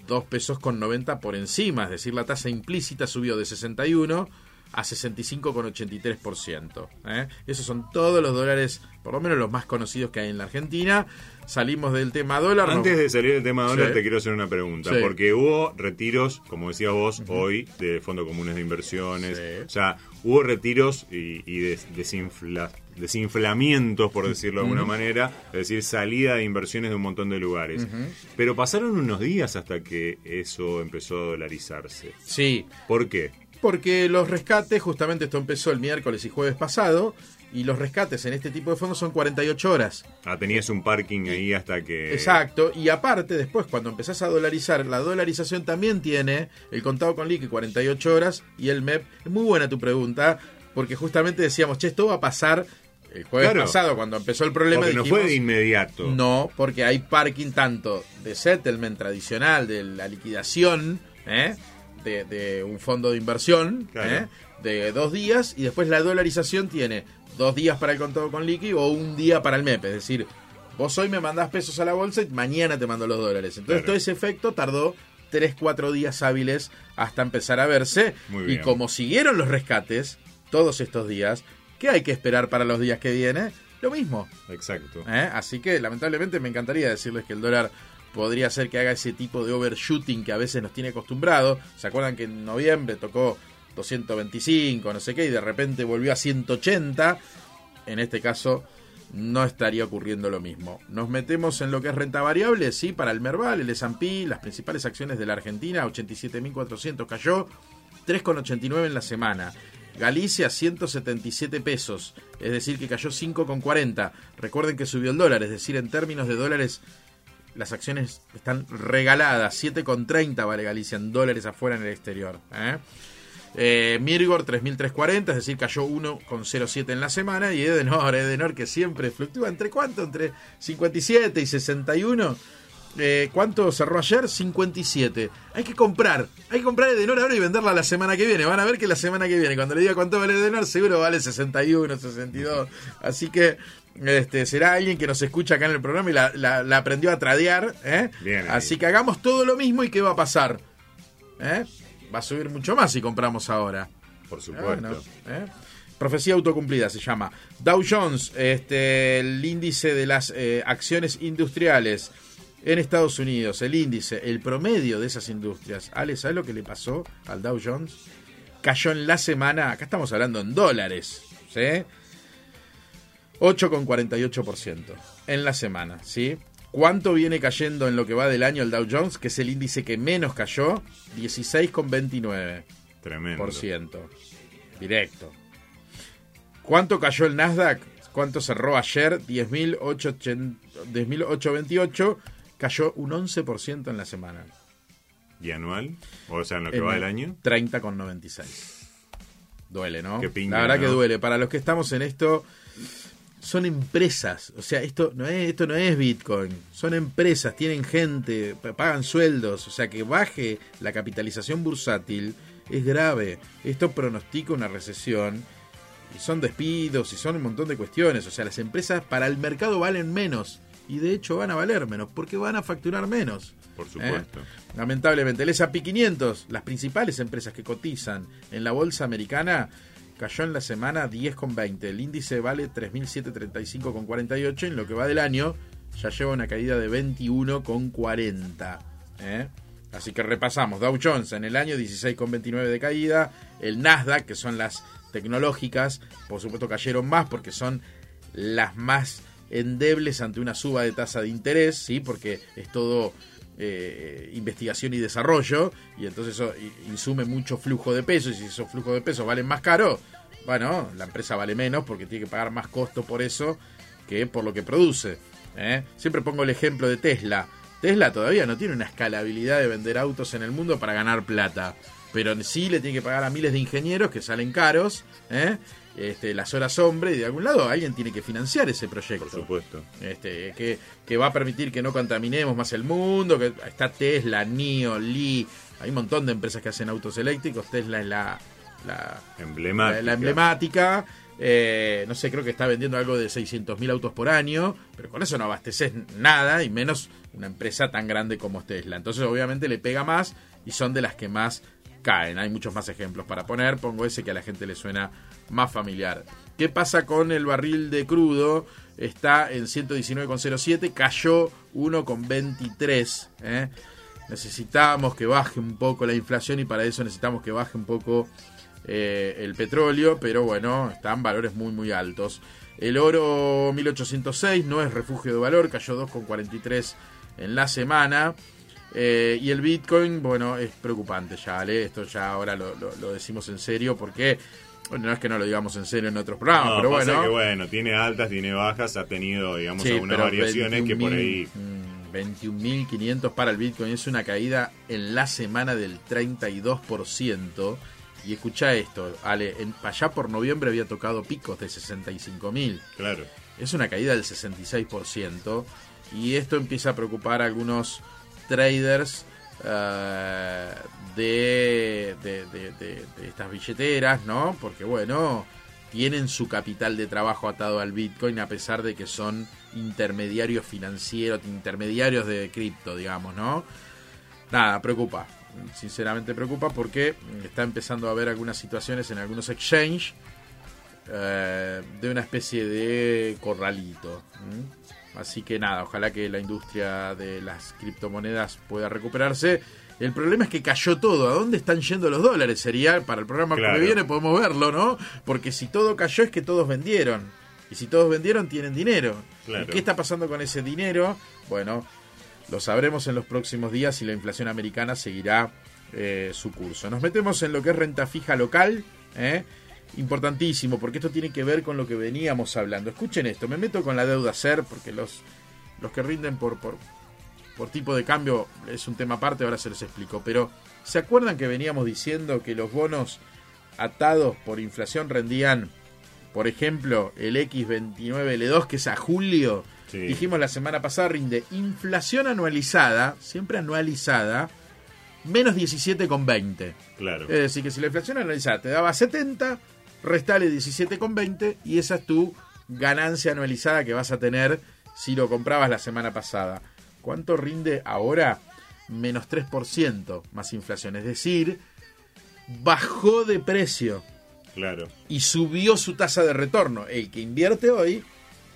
Speaker 3: 2 pesos con 90 por encima. Es decir, la tasa implícita subió de 61 a 65,83%. ¿eh? Esos son todos los dólares, por lo menos los más conocidos que hay en la Argentina. Salimos del tema dólar.
Speaker 4: Antes de salir del tema dólar,
Speaker 3: Sí.
Speaker 4: te quiero hacer una pregunta.
Speaker 3: Sí.
Speaker 4: Porque hubo retiros, como decías vos, hoy, de fondos comunes de inversiones.
Speaker 3: Sí.
Speaker 4: O sea, hubo retiros y, y des- desinfla- desinflamientos, por decirlo de alguna manera. Es decir, salida de inversiones de un montón de lugares. Pero pasaron unos días hasta que eso empezó a dolarizarse.
Speaker 3: Sí,
Speaker 4: ¿Por qué?
Speaker 3: Porque los rescates, justamente esto empezó el miércoles y jueves pasado, y los rescates en este tipo de fondos son 48 horas.
Speaker 4: Ah, tenías un parking ahí hasta que...
Speaker 3: Exacto, y aparte después cuando empezás a dolarizar, la dolarización también tiene el contado con liqui 48 horas y el MEP. Es muy buena tu pregunta, porque justamente decíamos, che, esto va a pasar el jueves
Speaker 4: Claro.
Speaker 3: pasado, cuando empezó el problema.
Speaker 4: No fue de inmediato.
Speaker 3: No, porque hay parking tanto de settlement tradicional, de la liquidación, ¿eh? De, de un fondo de inversión,
Speaker 4: Claro.
Speaker 3: ¿eh? de dos días, y después la dolarización tiene dos días para el contado con liqui o un día para el MEP. Es decir, vos hoy me mandás pesos a la bolsa y mañana te mando los dólares. Entonces
Speaker 4: Claro.
Speaker 3: todo ese efecto tardó 3, 4 días hábiles hasta empezar a verse. Y como siguieron los rescates todos estos días, ¿qué hay que esperar para los días que vienen? Lo mismo.
Speaker 4: Exacto.
Speaker 3: ¿eh? Así que lamentablemente me encantaría decirles que el dólar podría ser que haga ese tipo de overshooting que a veces nos tiene acostumbrado. ¿Se acuerdan que en noviembre tocó 225, no sé qué, y de repente volvió a 180? En este caso no estaría ocurriendo lo mismo. Nos metemos en lo que es renta variable, sí, para el Merval, el S&P, las principales acciones de la Argentina, 87.400 cayó, 3,89 en la semana. Galicia 177 pesos, es decir que cayó 5,40. Recuerden que subió el dólar, es decir, en términos de dólares las acciones están regaladas, 7,30 vale Galicia en dólares afuera en el exterior. ¿eh? Eh, Mirgor 3.340, es decir, cayó 1,07 en la semana. Y Edenor, Edenor que siempre fluctúa entre cuánto, entre 57 y 61. Eh, ¿Cuánto cerró ayer? 57. Hay que comprar. Hay que comprar Edenor ahora y venderla la semana que viene. Van a ver que la semana que viene, cuando le diga cuánto vale Edenor, seguro vale 61, 62. Así que este, será alguien que nos escucha acá en el programa y la, la- la aprendió a tradear. ¿eh?
Speaker 4: Bien.
Speaker 3: Así que hagamos todo lo mismo y ¿qué va a pasar? ¿Eh? Va a subir mucho más si compramos ahora.
Speaker 4: Por
Speaker 3: Ah,
Speaker 4: supuesto.
Speaker 3: ¿eh? Profecía autocumplida se llama. Dow Jones, este, el índice de las eh, acciones industriales en Estados Unidos, el índice, el promedio de esas industrias. Ale, ¿sabes lo que le pasó al Dow Jones? Cayó en la semana, acá estamos hablando en dólares, ¿sí? 8,48% en la semana, ¿sí? ¿Cuánto viene cayendo en lo que va del año el Dow Jones, que es el índice que menos cayó? 16,29%.
Speaker 4: Tremendo.
Speaker 3: Directo. ¿Cuánto cayó el Nasdaq? ¿Cuánto cerró ayer? 10.880 10.828. Cayó un 11% en la semana.
Speaker 4: ¿Y anual? O sea, en lo que
Speaker 3: En
Speaker 4: va
Speaker 3: el
Speaker 4: del año.
Speaker 3: 30,96. Duele, ¿no?
Speaker 4: Qué pinga,
Speaker 3: la verdad que duele. Para los que estamos en esto, son empresas. O sea, esto no es, esto no es Bitcoin. Son empresas, tienen gente, pagan sueldos. O sea, que baje la capitalización bursátil es grave. Esto pronostica una recesión. Y son despidos y son un montón de cuestiones. O sea, las empresas para el mercado valen menos. y de hecho van a valer menos porque van a facturar menos.
Speaker 4: Por
Speaker 3: ¿eh?
Speaker 4: supuesto.
Speaker 3: Lamentablemente, el S&P 500, las principales empresas que cotizan en la bolsa americana, cayó en la semana 10,20. El índice vale 3.735,48. En lo que va del año, ya lleva una caída de 21,40. ¿eh? Así que repasamos. Dow Jones en el año 16,29 de caída. El Nasdaq, que son las tecnológicas, por supuesto cayeron más porque son las más endebles ante una suba de tasa de interés, ¿sí? porque es todo eh, investigación y desarrollo, y entonces eso insume mucho flujo de peso, y si esos flujos de peso valen más caro, bueno, la empresa vale menos porque tiene que pagar más costo por eso que por lo que produce. ¿eh? Siempre pongo el ejemplo de Tesla. Tesla todavía no tiene una escalabilidad de vender autos en el mundo para ganar plata. Pero sí le tiene que pagar a miles de ingenieros que salen caros, ¿eh? Este, las horas hombre, y de algún lado alguien tiene que financiar ese proyecto.
Speaker 4: Por supuesto.
Speaker 3: Este, que, que va a permitir que no contaminemos más el mundo, que está Tesla, NIO, Lee, hay un montón de empresas que hacen autos eléctricos, Tesla es la, la,
Speaker 4: Emblemática.
Speaker 3: la, la emblemática. Eh, no sé, creo que está vendiendo algo de 600.000 autos por año, pero con eso no abasteces nada y menos una empresa tan grande como es Tesla. Entonces, obviamente, le pega más y son de las que más caen. Hay muchos más ejemplos para poner. Pongo ese que a la gente le suena más familiar. ¿Qué pasa con el barril de crudo? Está en 119,07, cayó 1,23. ¿eh? Necesitamos que baje un poco la inflación y para eso necesitamos que baje un poco eh, el petróleo, pero bueno, están valores muy muy altos. El oro 1806 no es refugio de valor, cayó 2,43 en la semana. Eh, y el Bitcoin, bueno, es preocupante ya, ¿vale? Esto ya ahora lo, lo- lo decimos en serio porque, bueno, no es que no lo digamos en serio en otros programas,
Speaker 4: No,
Speaker 3: pero
Speaker 4: pasa
Speaker 3: bueno.
Speaker 4: que bueno, tiene altas, tiene bajas, ha tenido, digamos,
Speaker 3: Sí,
Speaker 4: algunas variaciones que por ahí...
Speaker 3: 21.000, mm, 21.500 para el Bitcoin es una caída en la semana del 32%. Y escucha esto, Ale, en, allá por noviembre había tocado picos de 65.000.
Speaker 4: Claro.
Speaker 3: Es una caída del 66%. Y esto empieza a preocupar a algunos traders eh, de, estas billeteras, ¿no? Porque, bueno, tienen su capital de trabajo atado al Bitcoin a pesar de que son intermediarios financieros, intermediarios de cripto, digamos, ¿no? Nada, preocupa. Sinceramente preocupa porque está empezando a haber algunas situaciones en algunos exchange eh, de una especie de corralito. Así que nada, ojalá que la industria de las criptomonedas pueda recuperarse. El problema es que cayó todo. ¿A dónde están yendo los dólares? Sería para el programa
Speaker 4: Claro.
Speaker 3: que viene podemos verlo, ¿no? Porque si todo cayó es que todos vendieron. Y si todos vendieron tienen dinero.
Speaker 4: Claro.
Speaker 3: ¿Y qué está pasando con ese dinero? Bueno, lo sabremos en los próximos días si la inflación americana seguirá eh, su curso. Nos metemos en lo que es renta fija local. ¿eh? Importantísimo, porque esto tiene que ver con lo que veníamos hablando. Escuchen esto, me meto con la deuda SER, porque los, los que rinden por, por, por tipo de cambio es un tema aparte, ahora se los explico. Pero, ¿se acuerdan que veníamos diciendo que los bonos atados por inflación rendían, por ejemplo, el X29L2, que es a julio?
Speaker 4: Sí.
Speaker 3: Dijimos la semana pasada, rinde inflación anualizada, siempre anualizada, menos 17,20.
Speaker 4: Claro.
Speaker 3: Es decir, que si la inflación anualizada te daba 70, restale 17,20 y esa es tu ganancia anualizada que vas a tener si lo comprabas la semana pasada. ¿Cuánto rinde ahora? Menos 3% más inflación. Es decir, bajó de precio
Speaker 4: Claro.
Speaker 3: y subió su tasa de retorno. El que invierte hoy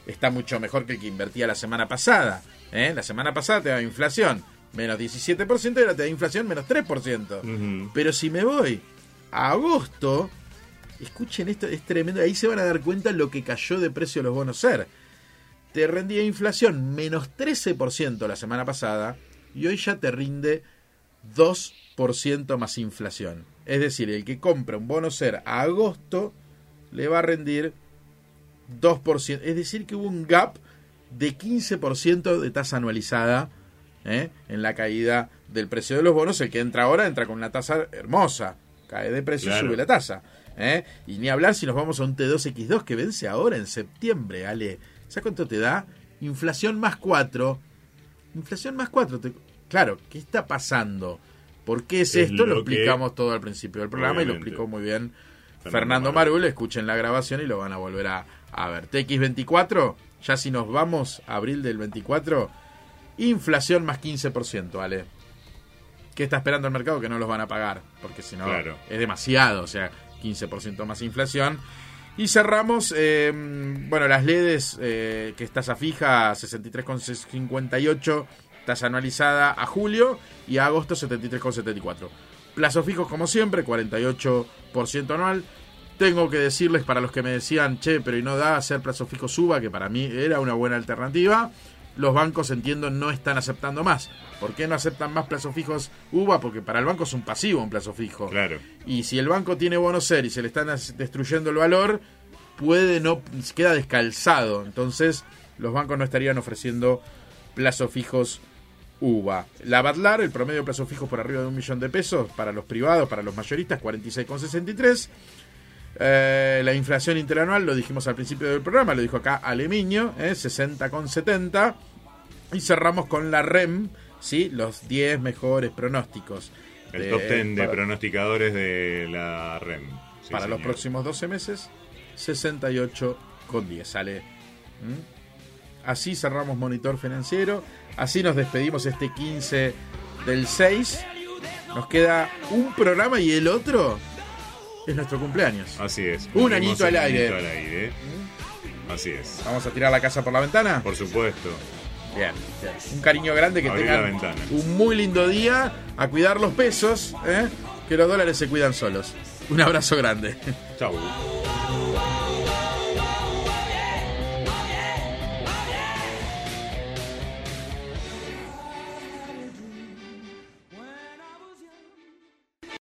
Speaker 3: está mucho mejor que el que invertía la semana pasada. ¿eh? La semana pasada te daba inflación menos 17% y ahora te da inflación menos 3%.
Speaker 4: Ujú.
Speaker 3: Pero si me voy a agosto, escuchen esto, es tremendo. Ahí se van a dar cuenta lo que cayó de precio los bonos SER. Te rendía inflación menos 13% la semana pasada y hoy ya te rinde 2% más inflación. Es decir, el que compra un bono SER a agosto le va a rendir 2%. Es decir, que hubo un gap de 15% de tasa anualizada ¿eh? en la caída del precio de los bonos. El que entra ahora entra con una tasa hermosa. Cae de precio y
Speaker 4: Claro.
Speaker 3: sube la tasa. ¿Eh? Y ni hablar si nos vamos a un T2X2 que vence ahora en septiembre, Ale. ¿Sabes cuánto te da? Inflación más 4. Inflación más 4. Te- Claro, ¿qué está pasando? ¿Por qué es,
Speaker 4: Es
Speaker 3: esto? Lo,
Speaker 4: lo que-
Speaker 3: explicamos todo al principio del programa y lo explicó muy bien
Speaker 4: Fernando
Speaker 3: Fernando
Speaker 4: Marul.
Speaker 3: Escuchen la grabación y lo van a volver a, a ver. TX24 Ya si nos vamos a abril del 24, inflación más 15%, ¿vale? ¿Qué está esperando el mercado? Que no los van a pagar, porque si no
Speaker 4: Claro.
Speaker 3: es demasiado, o sea, 15% más inflación. Y cerramos, eh, bueno, las LEDs, eh, que es tasa fija, 63,58, tasa anualizada a julio y a agosto 73,74. Plazos fijos como siempre, 48% anual. Tengo que decirles para los que me decían, che, pero y no da hacer plazo fijo suba, que para mí era una buena alternativa. Los bancos, entiendo, no están aceptando más. ¿Por qué no aceptan más plazos fijos UVA? Porque para el banco es un pasivo un plazo fijo.
Speaker 4: Claro.
Speaker 3: Y si el banco tiene bono ser y se le están destruyendo el valor, puede no queda descalzado. Entonces, los bancos no estarían ofreciendo plazos fijos UVA. La Batlar, el promedio de plazos fijos por arriba de un millón de pesos para los privados, para los mayoristas, 46,63. Eh, la inflación interanual, lo dijimos al principio del programa, lo dijo acá Alemiño, eh, 60,70. Y cerramos con la REM, ¿sí? los 10 mejores pronósticos.
Speaker 4: El
Speaker 3: de-
Speaker 4: top 10 de
Speaker 3: para-
Speaker 4: pronosticadores de la REM. Sí,
Speaker 3: para los
Speaker 4: señor.
Speaker 3: próximos 12 meses, 68 con 10 sale. ¿Mm? Así cerramos Monitor Financiero. Así nos despedimos este 15 del 6. Nos queda un programa y el otro es nuestro cumpleaños.
Speaker 4: Así es.
Speaker 3: Un añito al aire.
Speaker 4: añito al aire. Así es.
Speaker 3: Vamos a tirar la casa por la ventana.
Speaker 4: Por supuesto.
Speaker 3: Bien, bien. Un cariño grande que
Speaker 4: Abrir la
Speaker 3: tengan
Speaker 4: ventana.
Speaker 3: un muy lindo día. A cuidar los pesos, ¿eh? que los dólares se cuidan solos. Un abrazo grande.
Speaker 4: Chau.